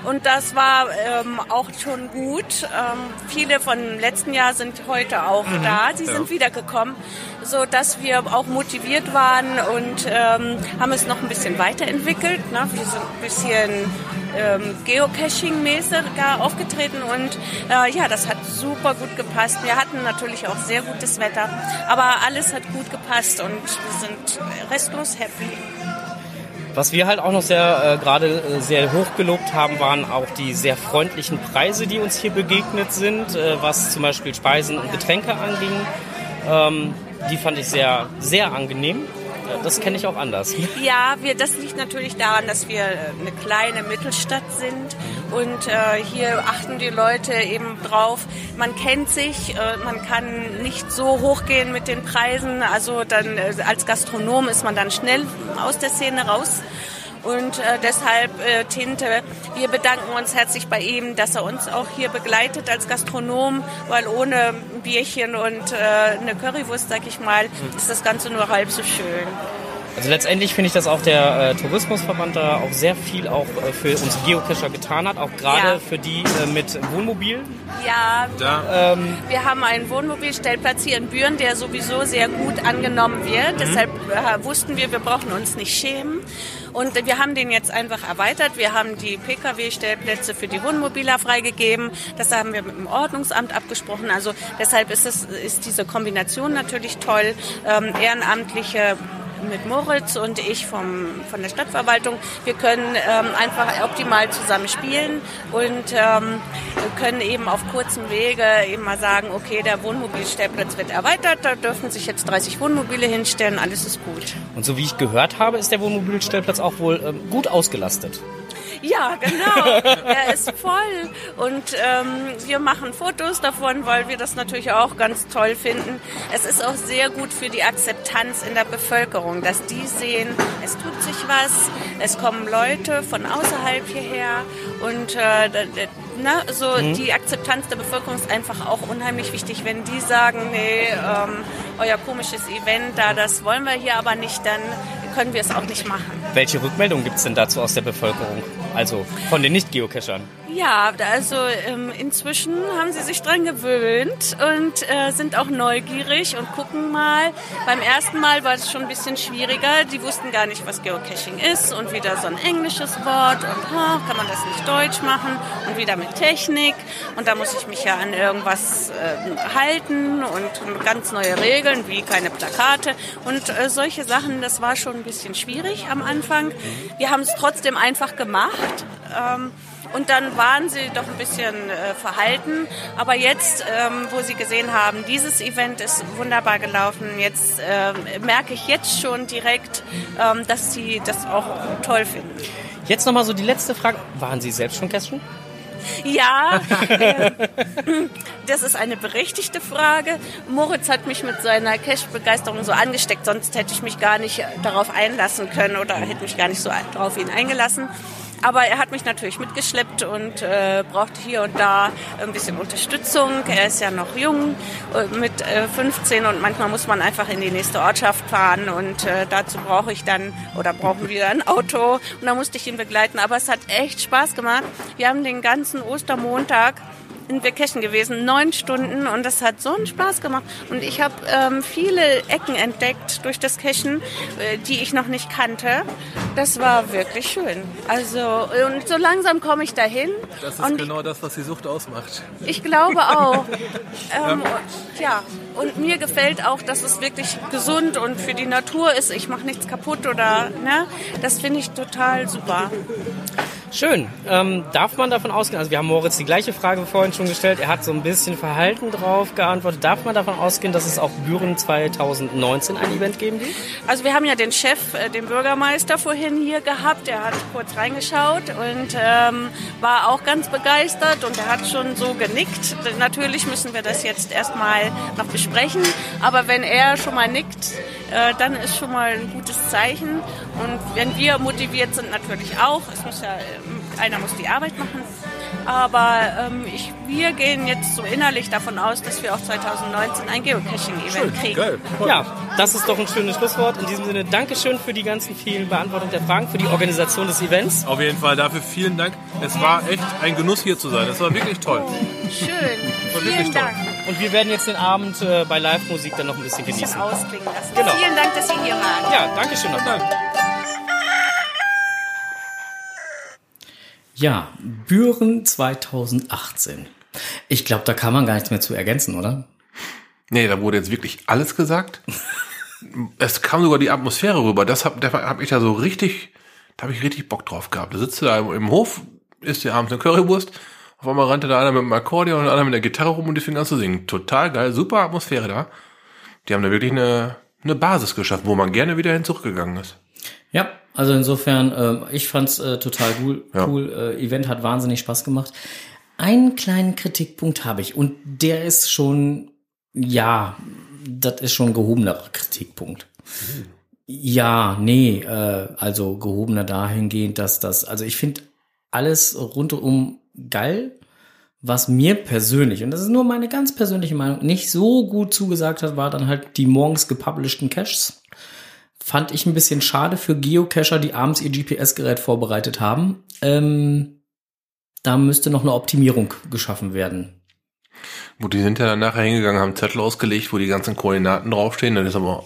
Und das war ähm, auch schon gut. Ähm, viele von letzten Jahr sind heute auch da. Sie sind wiedergekommen, so dass wir auch motiviert waren und ähm, haben es noch ein bisschen weiterentwickelt. Ne? Wir sind ein bisschen ähm, Geocaching-mäßiger aufgetreten und äh, ja, das hat super gut gepasst. Wir hatten natürlich auch sehr gutes Wetter, aber alles hat gut gepasst und wir sind restlos happy. Was wir halt auch noch sehr äh, gerade äh, sehr hoch gelobt haben, waren auch die sehr freundlichen Preise, die uns hier begegnet sind, äh, was zum Beispiel Speisen und Getränke anging. Ähm, die fand ich sehr, sehr angenehm. Äh, Das kenne ich auch anders. Ja, wir, das liegt natürlich daran, dass wir äh, eine kleine Mittelstadt sind und äh, hier achten die Leute eben drauf. Man kennt sich, äh, man kann nicht so hochgehen mit den Preisen. Also dann äh, als Gastronom ist man dann schnell aus der Szene raus. Und äh, deshalb, äh, Tinte, wir bedanken uns herzlich bei ihm, dass er uns auch hier begleitet als Gastronom, weil ohne ein Bierchen und äh, eine Currywurst, sag ich mal, ist das Ganze nur halb so schön. Also letztendlich finde ich, dass auch der äh, Tourismusverband da auch sehr viel auch äh, für uns Geocacher getan hat, auch gerade Ja. für die äh, mit Wohnmobil. Ja, Da, Wir haben einen Wohnmobilstellplatz hier in Büren, der sowieso sehr gut angenommen wird. Deshalb äh, wussten wir, wir brauchen uns nicht schämen. Und wir haben den jetzt einfach erweitert. Wir haben die Pkw-Stellplätze für die Wohnmobiler freigegeben. Das haben wir mit dem Ordnungsamt abgesprochen. Also deshalb ist, es, ist diese Kombination natürlich toll. Ähm, ehrenamtliche mit Moritz und ich vom, von der Stadtverwaltung, wir können ähm, einfach optimal zusammen spielen und ähm, können eben auf kurzem Wege eben mal sagen, okay, der Wohnmobilstellplatz wird erweitert, da dürfen sich jetzt 30 Wohnmobile hinstellen, alles ist gut. Und so wie ich gehört habe, ist der Wohnmobilstellplatz auch wohl ähm, gut ausgelastet. Ja, genau. (laughs) er ist voll. Und ähm, wir machen Fotos davon, weil wir das natürlich auch ganz toll finden. Es ist auch sehr gut für die Akzeptanz in der Bevölkerung, dass die sehen, es tut sich was, es kommen Leute von außerhalb hierher und äh, na, so mhm. die Akzeptanz der Bevölkerung ist einfach auch unheimlich wichtig. Wenn die sagen, nee, ähm, euer komisches Event da, das wollen wir hier aber nicht, dann können wir es auch nicht machen. Welche Rückmeldungen gibt es denn dazu aus der Bevölkerung? Also von den Nicht-Geocachern? Ja, also ähm, inzwischen haben sie sich dran gewöhnt und äh, sind auch neugierig und gucken mal. Beim ersten Mal war es schon ein bisschen schwieriger. Die wussten gar nicht, was Geocaching ist und wieder so ein englisches Wort und oh, kann man das nicht deutsch machen und wieder mit Technik und da muss ich mich ja an irgendwas äh, halten und ganz neue Regeln wie keine Plakate und äh, solche Sachen. Das war schon ein bisschen schwierig am Anfang. Wir haben es trotzdem einfach gemacht. Ähm, und dann waren sie doch ein bisschen äh, verhalten. Aber jetzt, ähm, wo sie gesehen haben, dieses Event ist wunderbar gelaufen, jetzt äh, merke ich jetzt schon direkt, ähm, dass sie das auch toll finden. Jetzt nochmal so die letzte Frage. Waren Sie selbst schon Cashen? Ja, äh, (laughs) das ist eine berechtigte Frage. Moritz hat mich mit seiner Cash-Begeisterung so angesteckt, sonst hätte ich mich gar nicht darauf einlassen können oder hätte mich gar nicht so darauf ihn eingelassen. Aber er hat mich natürlich mitgeschleppt und äh, brauchte hier und da ein bisschen Unterstützung. Er ist ja noch jung, äh, mit äh, 15 und manchmal muss man einfach in die nächste Ortschaft fahren und äh, dazu brauche ich dann oder brauchen wir ein Auto und da musste ich ihn begleiten. Aber es hat echt Spaß gemacht. Wir haben den ganzen Ostermontag in Vacation gewesen, neun Stunden und das hat so einen Spaß gemacht. Und ich habe ähm, viele Ecken entdeckt durch das Cashen, äh, die ich noch nicht kannte. Das war wirklich schön. Also und so langsam komme ich dahin. Das ist genau das, was die Sucht ausmacht. Ich glaube auch. (laughs) ähm, ja, und mir gefällt auch, dass es wirklich gesund und für die Natur ist. Ich mache nichts kaputt oder ne, das finde ich total super. Schön. Ähm, darf man davon ausgehen, also wir haben Moritz die gleiche Frage vorhin schon gestellt, er hat so ein bisschen verhalten drauf geantwortet. Darf man davon ausgehen, dass es auch Büren 2019 ein Event geben wird? Also wir haben ja den Chef, äh, den Bürgermeister vorhin hier gehabt, der hat kurz reingeschaut und ähm, war auch ganz begeistert und er hat schon so genickt. Natürlich müssen wir das jetzt erstmal noch besprechen, aber wenn er schon mal nickt, äh, dann ist schon mal ein gutes Zeichen. Und wenn wir motiviert sind, natürlich auch. Es muss ja, äh, einer muss die Arbeit machen. Aber ähm, ich, wir gehen jetzt so innerlich davon aus, dass wir auch 2019 ein Geocaching-Event kriegen. Geil. Ja, das ist doch ein schönes Schlusswort. In diesem Sinne, Dankeschön für die ganzen vielen Beantwortungen der Fragen, für die Organisation des Events. Auf jeden Fall, dafür vielen Dank. Es war echt ein Genuss hier zu sein. Es war wirklich toll. Schön. Vielen Dank. Und wir werden jetzt den Abend äh, bei Live-Musik dann noch ein bisschen genießen. Ein bisschen ausklingen lassen. Genau. Vielen Dank, dass Sie hier waren. Ja, danke schön. Dank. Ja, Büren 2018. Ich glaube, da kann man gar nichts mehr zu ergänzen, oder? Nee, da wurde jetzt wirklich alles gesagt. es kam sogar die Atmosphäre rüber. Das habe hab ich da so richtig, da habe ich richtig Bock drauf gehabt. Da sitzt du da im Hof, isst dir abends eine Currywurst. Auf einmal rannte da einer mit dem Akkordeon und einer mit der Gitarre rum und die fingen an zu singen. Total geil, super Atmosphäre da. Die haben da wirklich eine, eine Basis geschaffen, wo man gerne wieder hin zurückgegangen ist. Ja, also insofern, äh, ich fand's äh, total cool. Ja. cool. Äh, Event hat wahnsinnig Spaß gemacht. Einen kleinen Kritikpunkt habe ich und der ist schon, ja, das ist schon ein gehobener Kritikpunkt. Mhm. Ja, nee, äh, also gehobener dahingehend, dass das, also ich finde alles rundum geil, was mir persönlich, und das ist nur meine ganz persönliche Meinung, nicht so gut zugesagt hat, war dann halt die morgens gepublisheden Caches Fand ich ein bisschen schade für Geocacher, die abends ihr GPS-Gerät vorbereitet haben. Ähm, da müsste noch eine Optimierung geschaffen werden. Gut, die sind ja dann nachher hingegangen, haben Zettel ausgelegt, wo die ganzen Koordinaten draufstehen. Das ist aber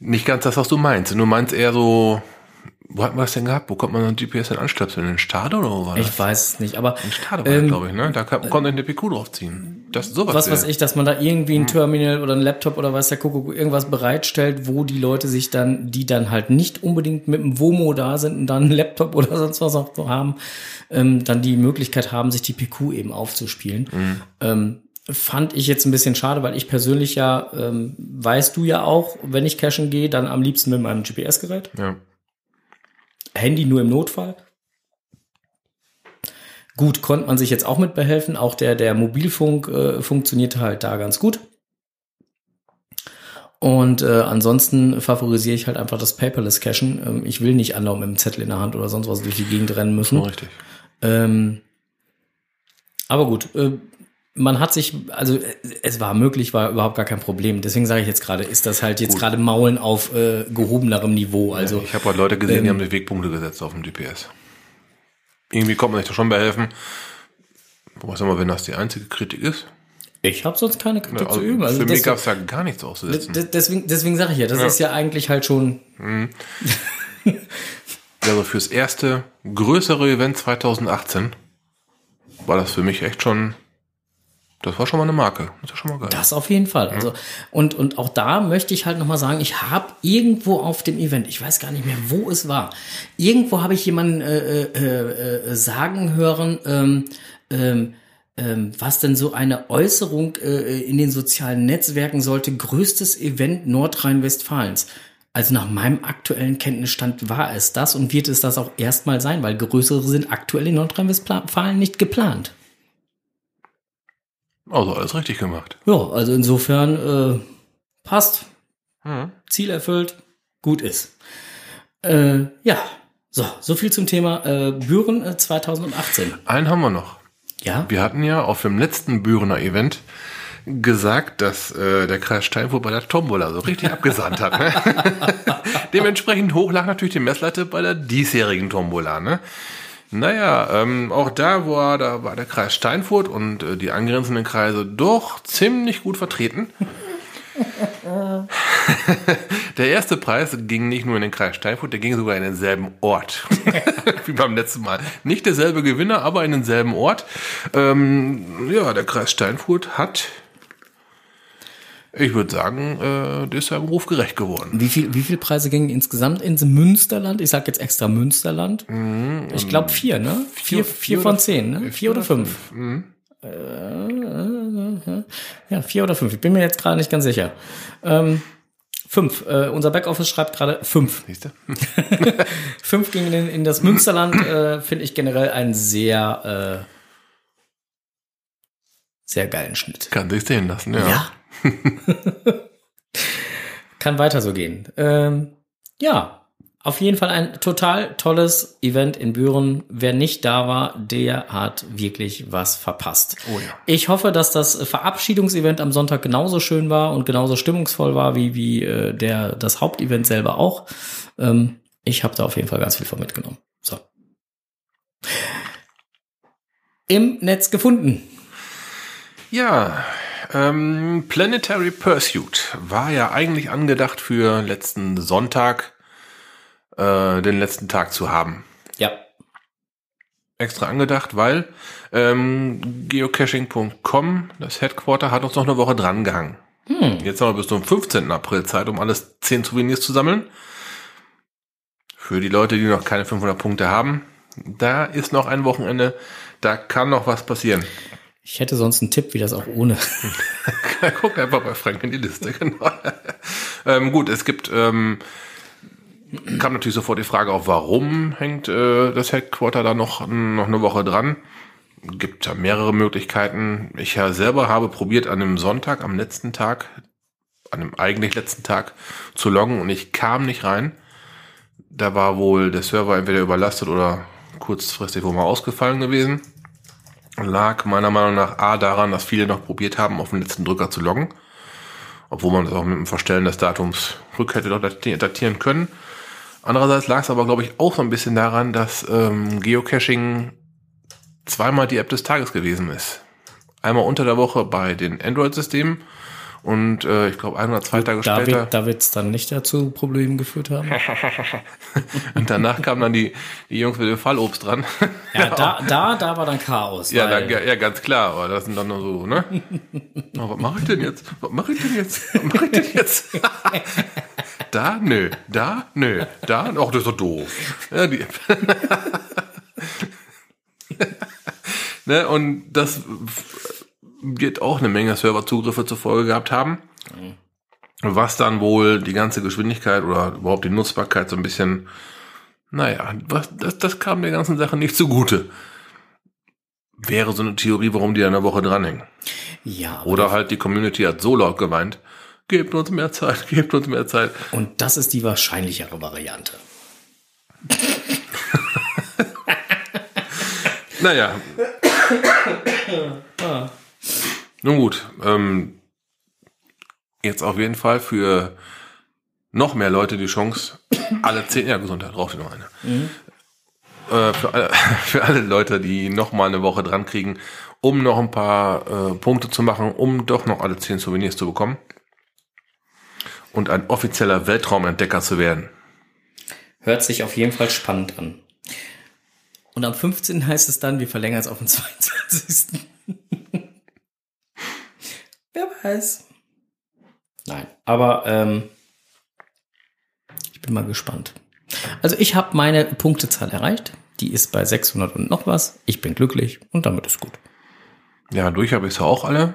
nicht ganz das, was du meinst. Du meinst eher so Wo hat man das denn gehabt? Wo kommt man so ein GPS denn anstöpseln? In den Stade oder wo war das? Ich weiß es nicht, aber In Stade war ähm, glaube ich, ne? Da kann, konnte man eine PQ draufziehen. Das, sowas was weiß ich, dass man da irgendwie ein Terminal oder ein Laptop oder was der Kuckuck irgendwas bereitstellt, wo die Leute sich dann, die dann halt nicht unbedingt mit dem WOMO da sind und dann einen Laptop (laughs) oder sonst was auch so haben, ähm, dann die Möglichkeit haben, sich die PQ eben aufzuspielen. Ähm, fand ich jetzt ein bisschen schade, weil ich persönlich ja, ähm, weißt du ja auch, wenn ich cashen gehe, dann am liebsten mit meinem GPS-Gerät. Ja. Handy nur im Notfall. Gut, konnte man sich jetzt auch mit behelfen. Auch der, der Mobilfunk äh, funktionierte halt da ganz gut. Und äh, ansonsten favorisiere ich halt einfach das Paperless Cashen. Ähm, ich will nicht andauernd mit dem Zettel in der Hand oder sonst was durch die Gegend rennen müssen. Richtig. Ähm, aber gut, äh, man hat sich, also es war möglich, war überhaupt gar kein Problem. Deswegen sage ich jetzt gerade, ist das halt jetzt gerade Maulen auf äh, gehobenerem Niveau. Also ich habe halt Leute gesehen, die ähm, haben sich Wegpunkte gesetzt auf dem GPS. Irgendwie kommt man sich da schon behelfen. Wobei sag mal, wenn das die einzige Kritik ist. ich habe sonst keine Kritik Also zu üben. Also für mich gab es da gar nichts auszusetzen. de- deswegen, deswegen sage ich ja, das ist ja eigentlich halt schon Also fürs erste größere Event 2018 war das für mich echt schon, das war schon mal eine Marke. Das ist schon mal geil. Das auf jeden Fall. Also und und auch da möchte ich halt noch mal sagen, ich habe irgendwo auf dem Event, ich weiß gar nicht mehr, wo es war, irgendwo habe ich jemanden äh, äh, äh, sagen hören, ähm, ähm, ähm, was denn so eine Äußerung äh, in den sozialen Netzwerken sollte, größtes Event Nordrhein-Westfalens. Also nach meinem aktuellen Kenntnisstand war es das und wird es das auch erstmal sein, weil größere sind aktuell in Nordrhein-Westfalen nicht geplant. Also alles richtig gemacht. Ja, also insofern äh, passt. Ziel erfüllt, gut ist. Äh, ja, so, so viel zum Thema äh, Büren äh, 2018. Einen haben wir noch. Ja, Wir hatten ja auf dem letzten Bürener Event gesagt, dass äh, der Kreis Steinfurt bei der Tombola so richtig (laughs) abgesandt hat. Ne? (laughs) Dementsprechend hoch lag natürlich die Messlatte bei der diesjährigen Tombola. Ne? Naja, ähm, auch da war, da war der Kreis Steinfurt und äh, die angrenzenden Kreise doch ziemlich gut vertreten. (laughs) Der erste Preis ging nicht nur in den Kreis Steinfurt, der ging sogar in denselben Ort. (laughs) Wie beim letzten Mal. Nicht derselbe Gewinner, aber in denselben Ort. Ähm, ja, der Kreis Steinfurt hat, ich würde sagen, äh, der ist seinem Ruf gerecht geworden. wie viel, wie viel Preise gingen insgesamt ins Münsterland? Ich sag jetzt extra Münsterland. ich glaube vier, ne? Vier, vier, oder- von zehn, ne? Vier, oder fünf. Mhm. Äh, ja, vier oder fünf. Ich bin mir jetzt gerade nicht ganz sicher. Ähm, fünf. Äh, unser Backoffice schreibt gerade fünf. (laughs) (laughs) Fünf gingen in, in das Münsterland, äh, finde ich generell einen sehr, äh, sehr geilen Schnitt. Kann sich sehen lassen, ja. Ja. (laughs) Kann weiter so gehen. Ähm, ja, auf jeden Fall ein total tolles Event in Büren. Wer nicht da war, der hat wirklich was verpasst. Oh ja. Ich hoffe, dass das Verabschiedungsevent am Sonntag genauso schön war und genauso stimmungsvoll war wie, wie äh, der, das Hauptevent selber auch. Ähm, ich habe da auf jeden Fall ganz viel von mitgenommen. So. Im Netz gefunden. Ja, ähm, Planetary Pursuit war ja eigentlich angedacht für letzten Sonntag, äh, den letzten Tag zu haben. Ja. Extra angedacht, weil ähm, geocaching.com, das Headquarter, hat uns noch eine Woche drangehangen. Jetzt haben wir bis zum 15. April Zeit, um alles 10 Souvenirs zu sammeln. Für die Leute, die noch keine 500 Punkte haben, da ist noch ein Wochenende, da kann noch was passieren. Ich hätte sonst einen Tipp, wie das auch ohne. (laughs) Guck einfach bei Frank in die Liste, genau. ähm, gut, es gibt, ähm, kam natürlich sofort die Frage auf, warum hängt äh, das Headquarter da noch, noch eine Woche dran? Gibt ja mehrere Möglichkeiten. Ich ja selber habe probiert, an einem Sonntag, am letzten Tag, an dem eigentlich letzten Tag zu loggen und ich kam nicht rein. Da war wohl der Server entweder überlastet oder kurzfristig wohl mal ausgefallen gewesen lag meiner Meinung nach A daran, dass viele noch probiert haben, auf den letzten Drücker zu loggen. Obwohl man das auch mit dem Verstellen des Datums rück hätte datieren können. Andererseits lag es aber, glaube ich, auch so ein bisschen daran, dass ähm, Geocaching zweimal die App des Tages gewesen ist. Einmal unter der Woche bei den Android-Systemen Und äh, ich glaube, ein oder zwei Tage Da später. wird da wird's dann nicht dazu Problemen geführt haben. (laughs) Und danach kamen dann die, die Jungs mit dem Fallobst dran. Ja, (laughs) da, da, da war dann Chaos. Ja, weil- da, ja, ganz klar. Aber das sind dann nur so, ne? (laughs) Oh, was mache ich denn jetzt? Was mache ich denn jetzt? Was mache ich denn jetzt? da? Nö. Da? Nö. Da? Ach, das ist doch doof. Ja, die, ne? Und das wird auch eine Menge Serverzugriffe zur Folge gehabt haben. Was dann wohl die ganze Geschwindigkeit oder überhaupt die Nutzbarkeit so ein bisschen, naja, was, das, das kam der ganzen Sache nicht zugute wäre so eine Theorie, warum die an der Woche dranhängen. ja, Oder halt die Community hat so laut geweint, gebt uns mehr Zeit, (laughs) gebt uns mehr Zeit. Und das ist die wahrscheinlichere Variante. Naja. (coughs) (coughs) Nun gut, ähm, jetzt auf jeden Fall für noch mehr Leute die Chance, (coughs) alle zehn, ja Gesundheit, drauf noch eine. Äh, für, alle, (laughs) für alle Leute, die noch mal eine Woche dran kriegen, um noch ein paar äh, Punkte zu machen, um doch noch alle zehn Souvenirs zu bekommen und ein offizieller Weltraumentdecker zu werden. Hört sich auf jeden Fall spannend an. Und am 15. heißt es dann, wir verlängern es auf den 22. Wer weiß. Nein, aber ähm, ich bin mal gespannt. Also ich habe meine Punktezahl erreicht. Die ist bei 600 und noch was. Ich bin glücklich und damit ist gut. Ja, durch habe ich es ja auch alle.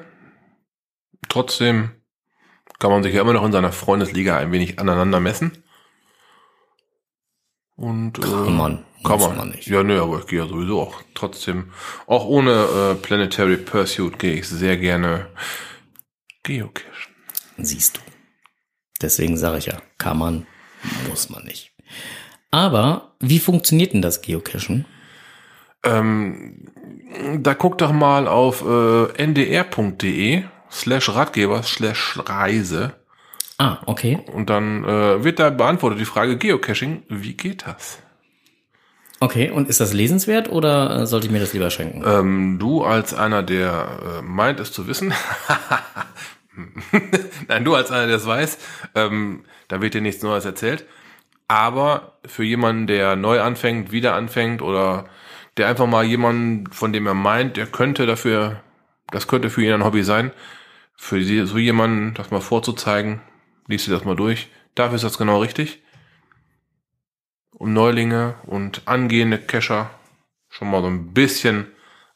Trotzdem kann man sich ja immer noch in seiner Freundesliga ein wenig aneinander messen. Und, äh, Kann man. Kann man. man nicht. Ja, nö, aber ich gehe ja sowieso auch trotzdem. Auch ohne äh, Planetary Pursuit gehe ich sehr gerne geocachen. Siehst du. Deswegen sage ich ja, kann man, muss man nicht. Aber wie funktioniert denn das Geocachen? Ähm, da guck doch mal auf äh, ndr.de slash Ratgeber slash Reise Ah, okay. und dann äh, wird da beantwortet die Frage Geocaching, wie geht das? Okay, und ist das lesenswert oder äh, sollte ich mir das lieber schenken? Ähm, du als einer, der äh, meint es zu wissen, (laughs) (laughs) nein, du als einer, der es weiß, ähm, da wird dir nichts Neues erzählt. Aber für jemanden, der neu anfängt, wieder anfängt oder der einfach mal jemanden, von dem er meint, der könnte dafür, das könnte für ihn ein Hobby sein, für so jemanden das mal vorzuzeigen, liest dir das mal durch. Dafür ist das genau richtig. Um Neulinge und angehende Cacher schon mal so ein bisschen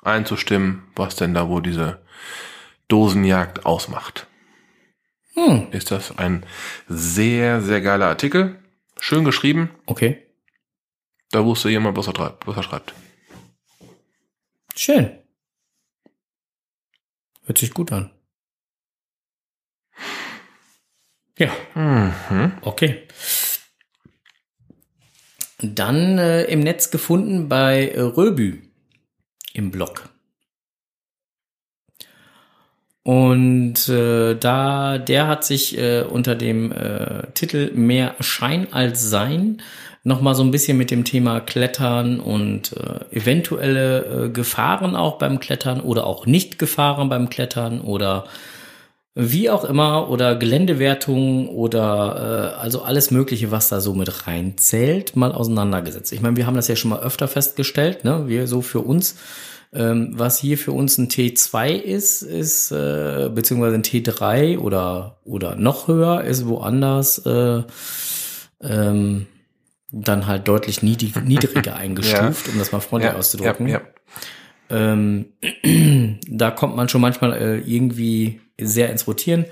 einzustimmen, was denn da wohl diese Dosenjagd ausmacht. Hm, Ist das ein sehr, sehr geiler Artikel. Schön geschrieben. okay. Da wusste jemand, was er, treibt, was er schreibt. Schön. Hört sich gut an. Ja, Mhm. okay. Dann äh, im Netz gefunden bei Röbü im Blog. Und äh, da der hat sich äh, unter dem äh, Titel Mehr Schein als Sein nochmal so ein bisschen mit dem Thema Klettern und äh, eventuelle äh, Gefahren auch beim Klettern oder auch Nicht-Gefahren beim Klettern oder wie auch immer oder Geländewertung oder äh, also alles Mögliche, was da so mit reinzählt, mal auseinandergesetzt. Ich meine, wir haben das ja schon mal öfter festgestellt, ne? Wir so für uns, ähm, was hier für uns ein T2 ist, ist äh, beziehungsweise ein T3 oder oder noch höher ist woanders äh, ähm, dann halt deutlich niedrig, (laughs) niedriger eingestuft, um das mal freundlich auszudrücken. Ja, ja. Ähm, (clears throat) da kommt man schon manchmal äh, irgendwie sehr ins Rotieren.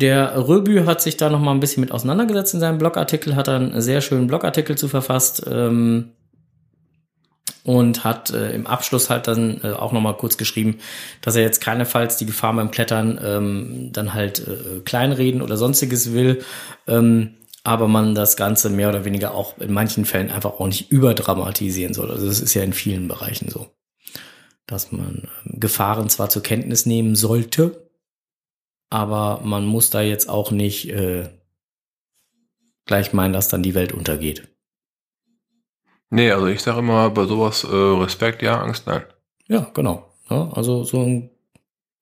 Der Röbü hat sich da noch mal ein bisschen mit auseinandergesetzt in seinem Blogartikel, hat einen sehr schönen Blogartikel zu verfasst ähm, und hat äh, im Abschluss halt dann äh, auch noch mal kurz geschrieben, dass er jetzt keinesfalls die Gefahr beim Klettern ähm, dann halt äh, kleinreden oder sonstiges will, ähm, aber man das Ganze mehr oder weniger auch in manchen Fällen einfach auch nicht überdramatisieren soll. Also das ist ja in vielen Bereichen so dass man ähm, Gefahren zwar zur Kenntnis nehmen sollte, aber man muss da jetzt auch nicht äh, gleich meinen, dass dann die Welt untergeht. Nee, also ich sage immer bei sowas äh, Respekt, ja, Angst, nein. Ja, genau. Ja, also so ein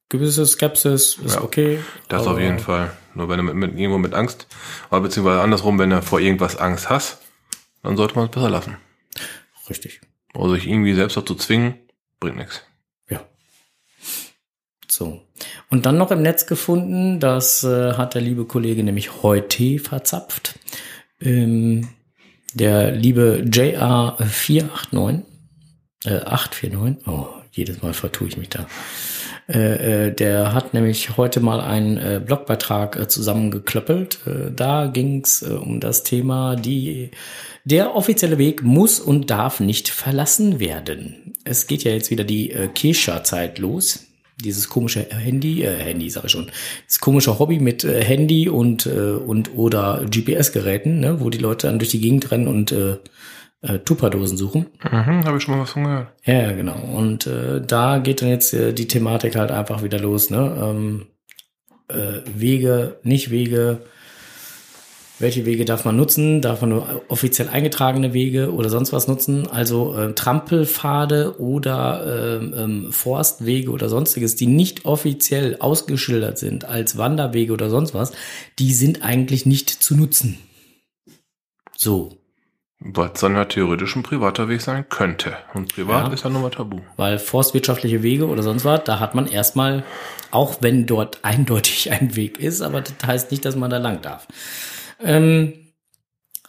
gewisse Skepsis ist Ja. okay. Das auf jeden Fall. Nur wenn du mit, mit, irgendwo mit Angst, oder beziehungsweise andersrum, wenn du vor irgendwas Angst hast, dann sollte man es besser lassen. Richtig. Also sich irgendwie selbst dazu zwingen, bringt nichts. Ja. So. Und dann noch im Netz gefunden, das äh, hat der liebe Kollege nämlich heute verzapft. Ähm, der liebe JR489, äh, 849, oh, jedes Mal vertue ich mich da. Äh, äh, der hat nämlich heute mal einen äh, Blogbeitrag äh, zusammengeklöppelt. Äh, da ging es äh, um das Thema, die, der offizielle Weg muss und darf nicht verlassen werden. Es geht ja jetzt wieder die äh, Kesha-Zeit los. Dieses komische Handy, äh, Handy sage ich schon, das komische Hobby mit äh, Handy und äh, und oder GPS-Geräten, ne, wo die Leute dann durch die Gegend rennen und äh, äh, Tupperdosen suchen. Mhm, habe ich schon mal was von gehört. Ja, ja, genau. Und äh, da geht dann jetzt äh, die Thematik halt einfach wieder los, ne? Ähm, äh, Wege, nicht Wege. Welche Wege darf man nutzen? Darf man nur offiziell eingetragene Wege oder sonst was nutzen? Also äh, Trampelpfade oder ähm, ähm, Forstwege oder sonstiges, die nicht offiziell ausgeschildert sind als Wanderwege oder sonst was, die sind eigentlich nicht zu nutzen. So. Was dann ja theoretisch ein privater Weg sein könnte. Und privat Ja. ist ja nun mal tabu. Weil forstwirtschaftliche Wege oder sonst was, da hat man erstmal, auch wenn dort eindeutig ein Weg ist, aber das heißt nicht, dass man da lang darf. Ähm,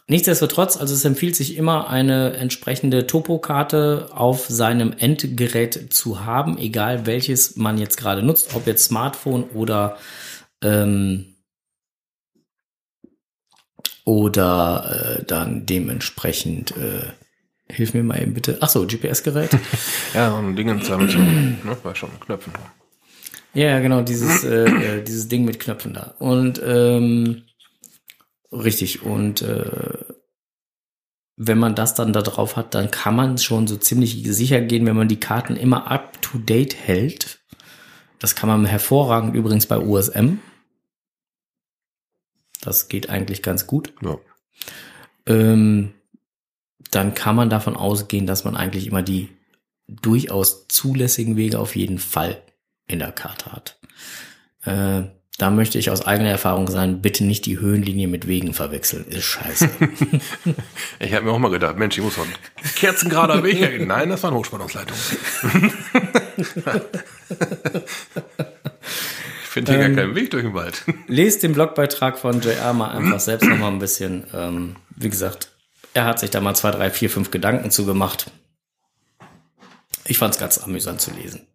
nichtsdestotrotz, also es empfiehlt sich immer eine entsprechende Topokarte auf seinem Endgerät zu haben, egal welches man jetzt gerade nutzt, ob jetzt Smartphone oder ähm, oder äh, dann dementsprechend äh, Hilf mir mal eben bitte. Ach so, GPS-Gerät. (laughs) Ja, so ein Ding in mit so, ne, war schon Knöpfen. Ja, ja, genau, dieses, äh, äh, dieses Ding mit Knöpfen da. Und ähm, richtig, und äh, wenn man das dann da drauf hat, dann kann man schon so ziemlich sicher gehen, wenn man die Karten immer up to date hält. Das kann man hervorragend übrigens bei USM. Das geht eigentlich ganz gut. Ja. Ähm, dann kann man davon ausgehen, dass man eigentlich immer die durchaus zulässigen Wege auf jeden Fall in der Karte hat. Äh, da möchte ich aus eigener Erfahrung sagen, bitte nicht die Höhenlinie mit Wegen verwechseln. Ist scheiße. (laughs) Ich habe mir auch mal gedacht, Mensch, ich muss ein kerzengerader Weg her. Nein, das war eine Hochspannungsleitung. (laughs) ich finde hier Ähm. gar keinen Weg durch den Wald. (laughs) Lest den Blogbeitrag von JR mal einfach selbst noch mal ein bisschen. Ähm, wie gesagt, er hat sich da mal zwei, drei, vier, fünf Gedanken zugemacht. Ich fand es ganz amüsant zu lesen.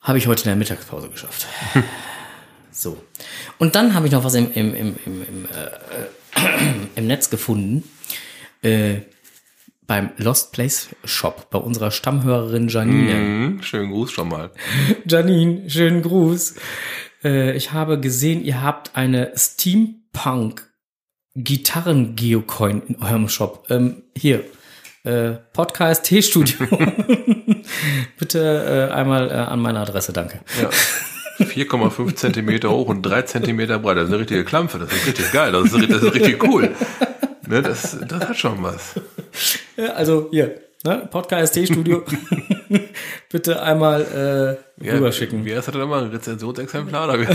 Habe ich heute in der Mittagspause geschafft. So. Und dann habe ich noch was im, im, im, im, im, äh, (clears throat) im Netz gefunden. Äh, beim Lost Place Shop, bei unserer Stammhörerin Janine. Mhm, schönen Gruß schon mal. (laughs) Janine, schönen Gruß. Äh, ich habe gesehen, ihr habt eine Steampunk Gitarren-Geocoin in eurem Shop. Ähm, hier, äh, Podcast T-Studio. (laughs) (laughs) Bitte äh, einmal äh, an meine Adresse, danke. Ja. 4,5 Zentimeter hoch und 3 Zentimeter breit. Das ist eine richtige Klampfe. Das ist richtig geil. Das ist, das ist richtig cool. Ne, das, das hat schon was. Ja, also hier, ne, Podcast T-Studio. (laughs) Bitte einmal äh, rüberschicken. Wie heißt das immer? Ein Rezensionsexemplar? (laughs)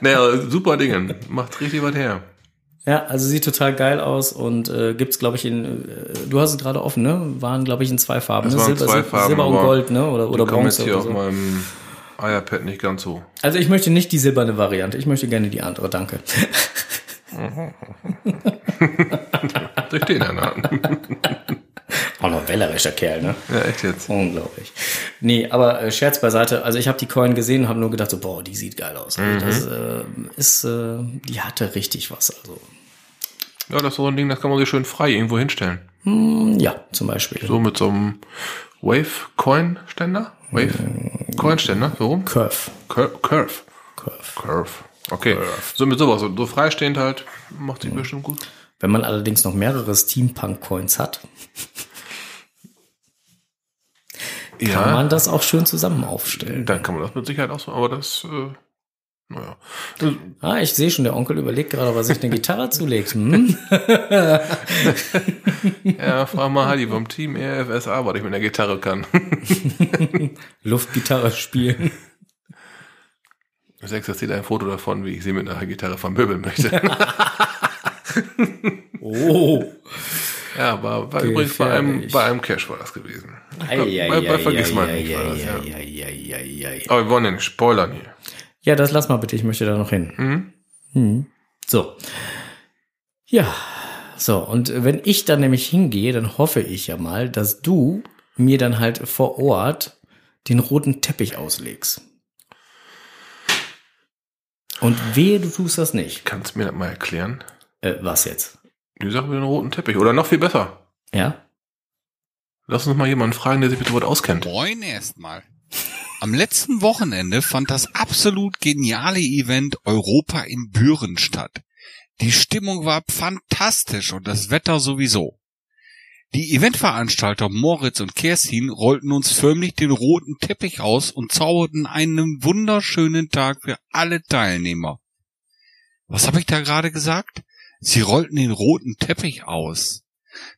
Naja, super Dinge. Macht richtig was her. Ja, also sieht total geil aus und äh, gibt's glaube ich in äh, du hast es gerade offen, ne? Waren glaube ich in zwei Farben, Es ne? waren Silber, zwei Farben, Silber und Gold, ne? Oder oder kommen jetzt Bronze hier oder auf so. meinem iPad nicht ganz so. Also ich möchte nicht die silberne Variante, ich möchte gerne die andere, danke. (laughs) Durch den einen. (laughs) Auch noch ein wählerischer Kerl, ne? Ja, echt jetzt. Unglaublich. Nee, aber äh, Scherz beiseite. Also ich habe die Coin gesehen und habe nur gedacht so, boah, die sieht geil aus. Das äh, ist, äh, die hatte richtig was. Also Ja, das ist so ein Ding, das kann man sich schön frei irgendwo hinstellen. ja, zum Beispiel. So mit so einem Wave-Coin-Ständer? Wave-Coin-Ständer, so rum? Curve. Cur Curve. Curve. Curve. Okay. So mit sowas, so, so freistehend halt, macht sich bestimmt gut. Wenn man allerdings noch mehrere Steampunk-Coins hat, kann Ja, man das auch schön zusammen aufstellen. dann kann man das mit Sicherheit auch so, aber das, äh, naja. Ah, ich sehe schon, der Onkel überlegt gerade, was sich eine Gitarre zulegt. Hm? (laughs) Ja, frag mal Heidi vom Team EFSA, was ich mit der Gitarre kann. (laughs) Luftgitarre spielen. Es existiert ein Foto davon, wie ich sie mit einer Gitarre vermöbeln möchte. (laughs) Oh. Ja, war, war übrigens bei einem, bei einem Cash war das gewesen. Ei, ei, bei, bei ei, Vergiss ei, mal ei, nicht war das, ei, ja. ei, ei, ei, ei, ei. Aber wir wollen ja nicht spoilern hier. Ja, das lass mal bitte, ich möchte da noch hin. Mhm. So. Ja, so, und wenn ich dann nämlich hingehe, dann hoffe ich ja mal, dass du mir dann halt vor Ort den roten Teppich auslegst. Und wehe, du tust das nicht. Kannst du mir das mal erklären? Äh, was jetzt? Die Sache mit dem roten Teppich. Oder noch viel besser. Ja? Lass uns mal jemanden fragen, der sich mit Wort auskennt. Moin erstmal. Am letzten Wochenende fand das absolut geniale Event Europa in Büren statt. Die Stimmung war fantastisch und das Wetter sowieso. Die Eventveranstalter Moritz und Kerstin rollten uns förmlich den roten Teppich aus und zauberten einen wunderschönen Tag für alle Teilnehmer. Was habe ich da gerade gesagt? Sie rollten den roten Teppich aus.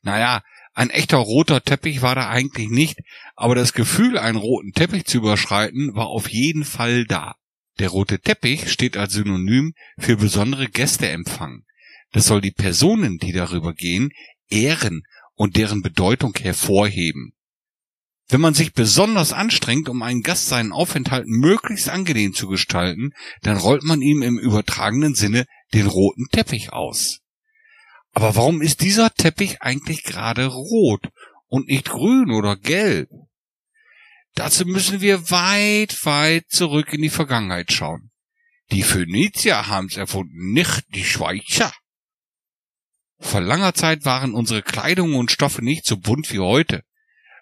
Naja, ein echter roter Teppich war da eigentlich nicht, aber das Gefühl, einen roten Teppich zu überschreiten, war auf jeden Fall da. Der rote Teppich steht als Synonym für besondere Gästeempfang. Das soll die Personen, die darüber gehen, ehren und deren Bedeutung hervorheben. Wenn man sich besonders anstrengt, um einen Gast seinen Aufenthalt möglichst angenehm zu gestalten, dann rollt man ihm im übertragenen Sinne den roten Teppich aus. Aber warum ist dieser Teppich eigentlich gerade rot und nicht grün oder gelb? Dazu müssen wir weit, weit zurück in die Vergangenheit schauen. Die Phönizier haben's erfunden, nicht die Schweizer. Vor langer Zeit waren unsere Kleidung und Stoffe nicht so bunt wie heute.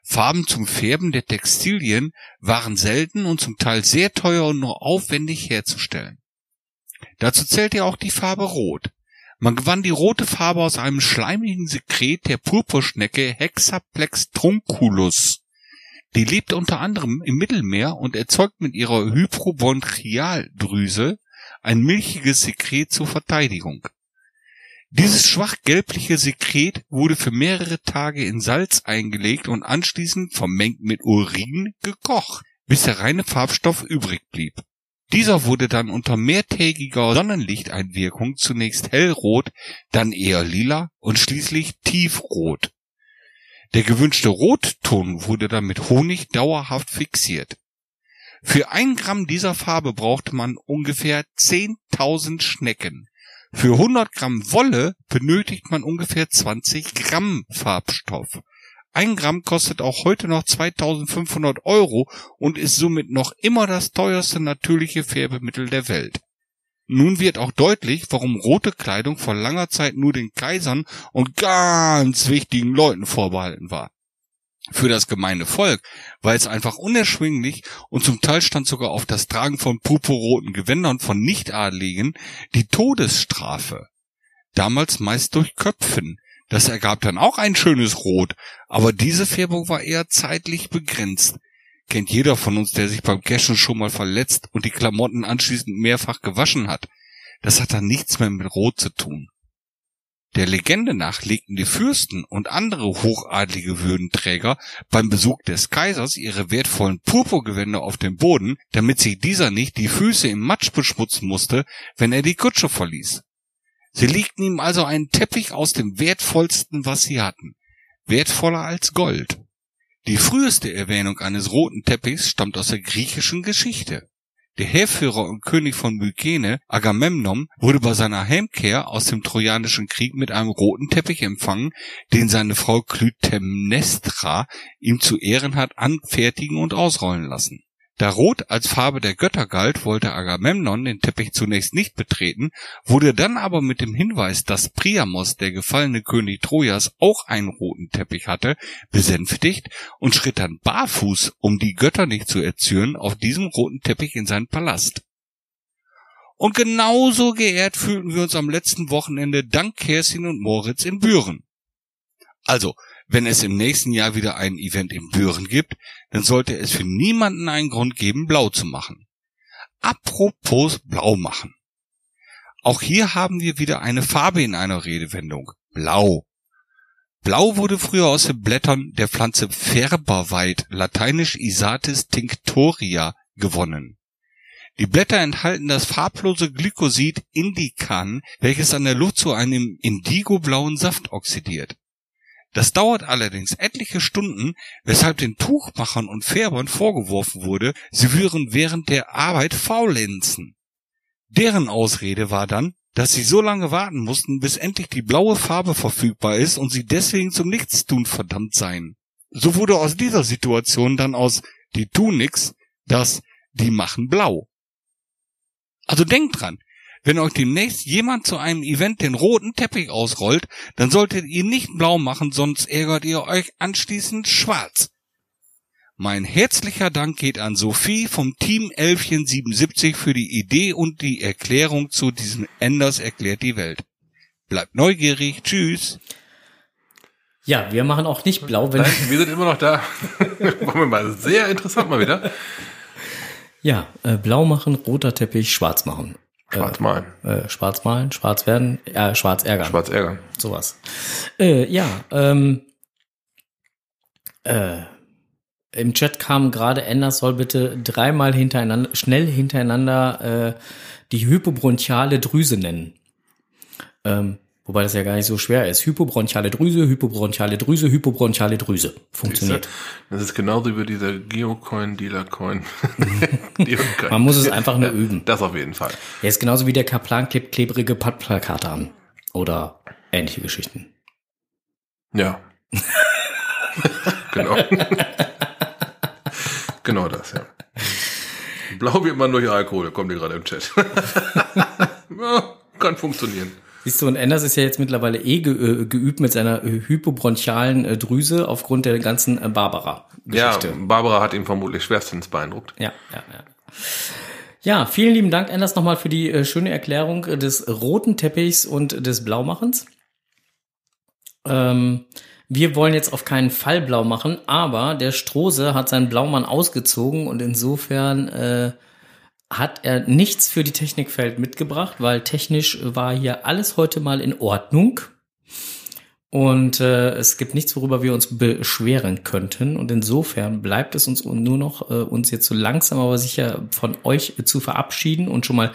Farben zum Färben der Textilien waren selten und zum Teil sehr teuer und nur aufwendig herzustellen. Dazu zählt ja auch die Farbe Rot. Man gewann die rote Farbe aus einem schleimigen Sekret der Purpurschnecke Hexaplex trunculus. Die lebt unter anderem im Mittelmeer und erzeugt mit ihrer Hyprobronchialdrüse ein milchiges Sekret zur Verteidigung. Dieses schwach gelbliche Sekret wurde für mehrere Tage in Salz eingelegt und anschließend vermengt mit Urin gekocht, bis der reine Farbstoff übrig blieb. Dieser wurde dann unter mehrtägiger Sonnenlichteinwirkung zunächst hellrot, dann eher lila und schließlich tiefrot. Der gewünschte Rotton wurde dann mit Honig dauerhaft fixiert. Für ein Gramm dieser Farbe brauchte man ungefähr 10.000 Schnecken. Für 100 Gramm Wolle benötigt man ungefähr 20 Gramm Farbstoff. Ein Gramm kostet auch heute noch 2500 Euro und ist somit noch immer das teuerste natürliche Färbemittel der Welt. Nun wird auch deutlich, warum rote Kleidung vor langer Zeit nur den Kaisern und ganz wichtigen Leuten vorbehalten war. Für das gemeine Volk war es einfach unerschwinglich und zum Teil stand sogar auf das Tragen von purpurroten Gewändern von Nichtadligen die Todesstrafe. Damals meist durch Köpfen. Das ergab dann auch ein schönes Rot, aber diese Färbung war eher zeitlich begrenzt. Kennt jeder von uns, der sich beim Cashen schon mal verletzt und die Klamotten anschließend mehrfach gewaschen hat. Das hat dann nichts mehr mit Rot zu tun. Der Legende nach legten die Fürsten und andere hochadlige Würdenträger beim Besuch des Kaisers ihre wertvollen Purpurgewänder auf den Boden, damit sich dieser nicht die Füße im Matsch beschmutzen musste, wenn er die Kutsche verließ. Sie legten ihm also einen Teppich aus dem wertvollsten, was sie hatten, wertvoller als Gold. Die früheste Erwähnung eines roten Teppichs stammt aus der griechischen Geschichte. Der Heerführer und König von Mykene, Agamemnon, wurde bei seiner Heimkehr aus dem Trojanischen Krieg mit einem roten Teppich empfangen, den seine Frau Clytemnestra ihm zu Ehren hat anfertigen und ausrollen lassen. Da Rot als Farbe der Götter galt, wollte Agamemnon den Teppich zunächst nicht betreten, wurde dann aber mit dem Hinweis, dass Priamos, der gefallene König Trojas, auch einen roten Teppich hatte, besänftigt und schritt dann barfuß, um die Götter nicht zu erzürnen, auf diesem roten Teppich in seinen Palast. Und genauso geehrt fühlten wir uns am letzten Wochenende dank Kerstin und Moritz in Büren. Also, wenn es im nächsten Jahr wieder ein Event in Büren gibt, dann sollte es für niemanden einen Grund geben, blau zu machen. Apropos blau machen. Auch hier haben wir wieder eine Farbe in einer Redewendung. Blau. Blau wurde früher aus den Blättern der Pflanze Färberweid, lateinisch Isatis tinctoria, gewonnen. Die Blätter enthalten das farblose Glykosid Indikan, welches an der Luft zu einem indigoblauen Saft oxidiert. Das dauert allerdings etliche Stunden, weshalb den Tuchmachern und Färbern vorgeworfen wurde, sie würden während der Arbeit faulenzen. Deren Ausrede war dann, dass sie so lange warten mussten, bis endlich die blaue Farbe verfügbar ist und sie deswegen zum Nichtstun verdammt seien. So wurde aus dieser Situation dann aus die tun nix das die machen blau. Also denkt dran, wenn euch demnächst jemand zu einem Event den roten Teppich ausrollt, dann solltet ihr nicht blau machen, sonst ärgert ihr euch anschließend schwarz. Mein herzlicher Dank geht an Sophie vom Team Elfchen 77 für die Idee und die Erklärung zu diesem Enders erklärt die Welt. Bleibt neugierig. Tschüss. Ja, wir machen auch nicht blau, wenn. Nein, wir sind immer noch da. (laughs) Wollen wir mal sehr interessant mal wieder. Ja, äh, blau machen, roter Teppich, schwarz machen. Schwarz malen. Äh, schwarz malen, schwarz werden, äh, schwarz ärgern. Schwarz ärgern. Sowas. Äh, ja, ähm, äh, im Chat kam gerade, Enders soll bitte dreimal hintereinander, schnell hintereinander äh, die hypobronchiale Drüse nennen. Ähm, wobei das ja gar nicht so schwer ist. Hypobronchiale Drüse, hypobronchiale Drüse, hypobronchiale Drüse. Funktioniert. Das ist genauso wie dieser Geocoin, Dealer-Coin. (laughs) Man muss es einfach nur üben. Das auf jeden Fall. Er ist genauso wie der Kaplan klebt klebrige Plakate an. Oder ähnliche Geschichten. Ja. (laughs) genau. genau das, ja. Blau wird man durch Alkohol, kommt ihr gerade im Chat. (laughs) ja, kann funktionieren. Siehst du, und Anders ist ja jetzt mittlerweile eh ge äh, geübt mit seiner äh, hypobronchialen äh, Drüse aufgrund der ganzen Barbara-Geschichte. Ja, Barbara hat ihn vermutlich schwerstens beeindruckt. Ja, ja, ja. Ja, vielen lieben Dank, Anders, nochmal für die schöne Erklärung des roten Teppichs und des Blaumachens. Ähm, wir wollen jetzt auf keinen Fall blau machen, aber der Strose hat seinen Blaumann ausgezogen und insofern äh, hat er nichts für die Technikfeld mitgebracht, weil technisch war hier alles heute mal in Ordnung. Und äh, es gibt nichts, worüber wir uns beschweren könnten. Und insofern bleibt es uns nur noch, äh, uns jetzt so langsam aber sicher von euch zu verabschieden und schon mal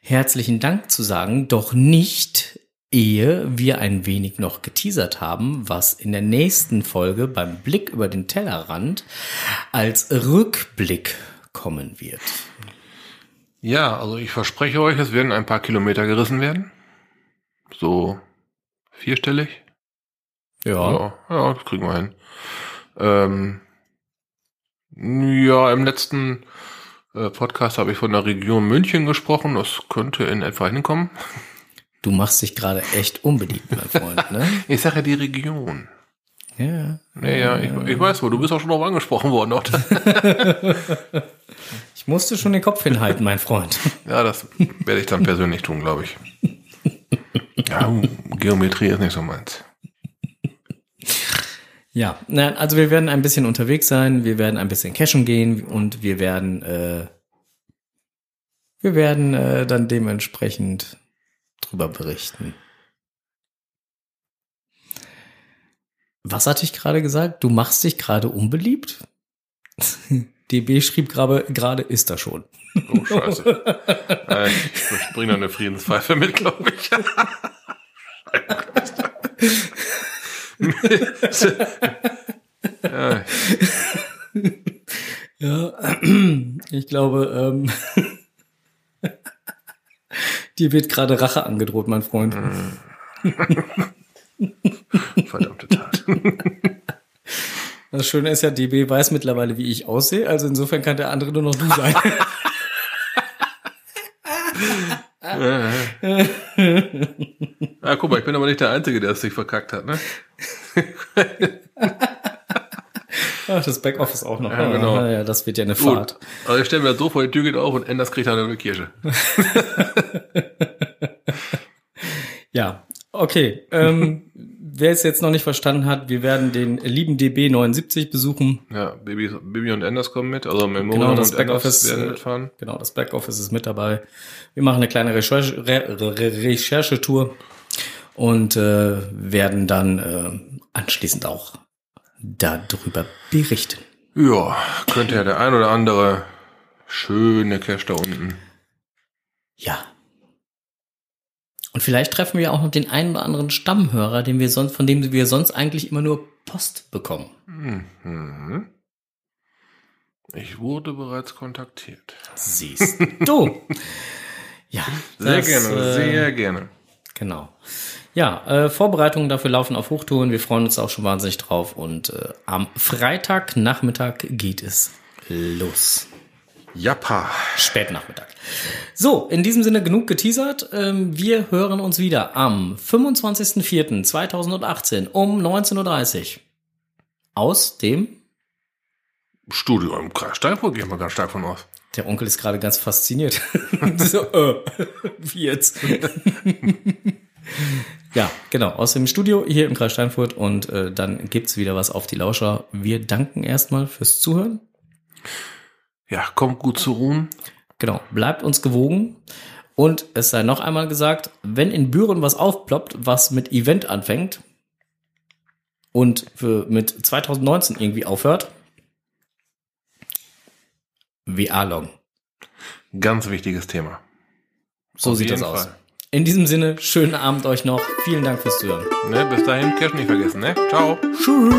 herzlichen Dank zu sagen. Doch nicht, ehe wir ein wenig noch geteasert haben, was in der nächsten Folge beim Blick über den Tellerrand als Rückblick kommen wird. Ja, also ich verspreche euch, es werden ein paar Kilometer gerissen werden. So vierstellig. Ja. Ja, ja das kriegen wir hin. Ähm, ja, im letzten äh, Podcast habe ich von der Region München gesprochen. Das könnte in etwa hinkommen. Du machst dich gerade echt unbeliebt, mein Freund, (laughs) ne? Ich sage ja die Region. Ja. Ja, ja, ich, ich weiß wohl, du bist auch schon drauf angesprochen worden. Oder? (laughs) Ich musste schon den Kopf hinhalten, mein Freund. (laughs) Ja, das werde ich dann persönlich tun, glaube ich. Ja, Geometrie ist nicht so meins. Ja, also wir werden ein bisschen unterwegs sein, wir werden ein bisschen cashen gehen und wir werden, äh, wir werden äh, dann dementsprechend drüber berichten. Was hatte ich gerade gesagt? Du machst dich gerade unbeliebt? (laughs) DB schrieb gerade, gerade ist er schon. Oh, scheiße. (laughs) äh, ich bringe da eine Friedenspfeife mit, glaube ich. (laughs) ja, Ja, (clears throat) ich glaube, ähm, (laughs) dir wird gerade Rache angedroht, mein Freund. verdammte Tat. Das Schöne ist ja, DB weiß mittlerweile, wie ich aussehe, also insofern kann der andere nur noch du sein. (laughs) (laughs) Ah, guck mal, ich bin aber nicht der Einzige, der es sich verkackt hat, ne? (laughs) Ach, das Backoffice auch noch. Ja, genau. Ah, ja, das wird ja eine Gut. Fahrt. Also ich stelle mir das so vor, die Tür geht auf und Enders kriegt dann eine Kirsche. Ja, okay. Ähm, wer es jetzt noch nicht verstanden hat, wir werden den lieben DB 79 besuchen. Ja, Baby, Baby und Anders kommen mit, also Memorial Genau, das und Backoffice, werden äh, mitfahren. Genau, das Backoffice ist mit dabei. Wir machen eine kleine Recherche, Re Re Recherchetour und äh, werden dann äh, anschließend auch darüber berichten. Ja, könnte ja der ein oder andere schöne Cash da unten. Ja. Und vielleicht treffen wir auch noch den einen oder anderen Stammhörer, den wir sonst, von dem wir sonst eigentlich immer nur Post bekommen. Mhm. Ich wurde bereits kontaktiert. Siehst (laughs) du. ja. Sehr das, gerne, äh, sehr gerne. Genau. Ja, äh, Vorbereitungen dafür laufen auf Hochtouren. Wir freuen uns auch schon wahnsinnig drauf. Und äh, am Freitagnachmittag geht es los. Jappa. Spätnachmittag. So, in diesem Sinne genug geteasert. Ähm, wir hören uns wieder am 25.04.2018 um 19.30 Uhr. Aus dem, Studio im Kreis Steinfurt gehen wir ganz stark von aus. der Onkel ist gerade ganz fasziniert. (laughs) so, äh, wie jetzt? (laughs) ja, genau, aus dem Studio hier im Kreis Steinfurt und äh, dann gibt's wieder was auf die Lauscher. Wir danken erstmal fürs Zuhören. Ja, kommt gut zu ruhen. Genau, bleibt uns gewogen. Und es sei noch einmal gesagt, wenn in Büren was aufploppt, was mit Event anfängt und für, mit 2019 irgendwie aufhört, VR-Loggen. Ganz wichtiges Thema. So Auf sieht das aus. Fall. In diesem Sinne, schönen Abend euch noch. Vielen Dank fürs Zuhören. Ne, bis dahin, Cash nicht vergessen, ne? Ciao. Tschüss.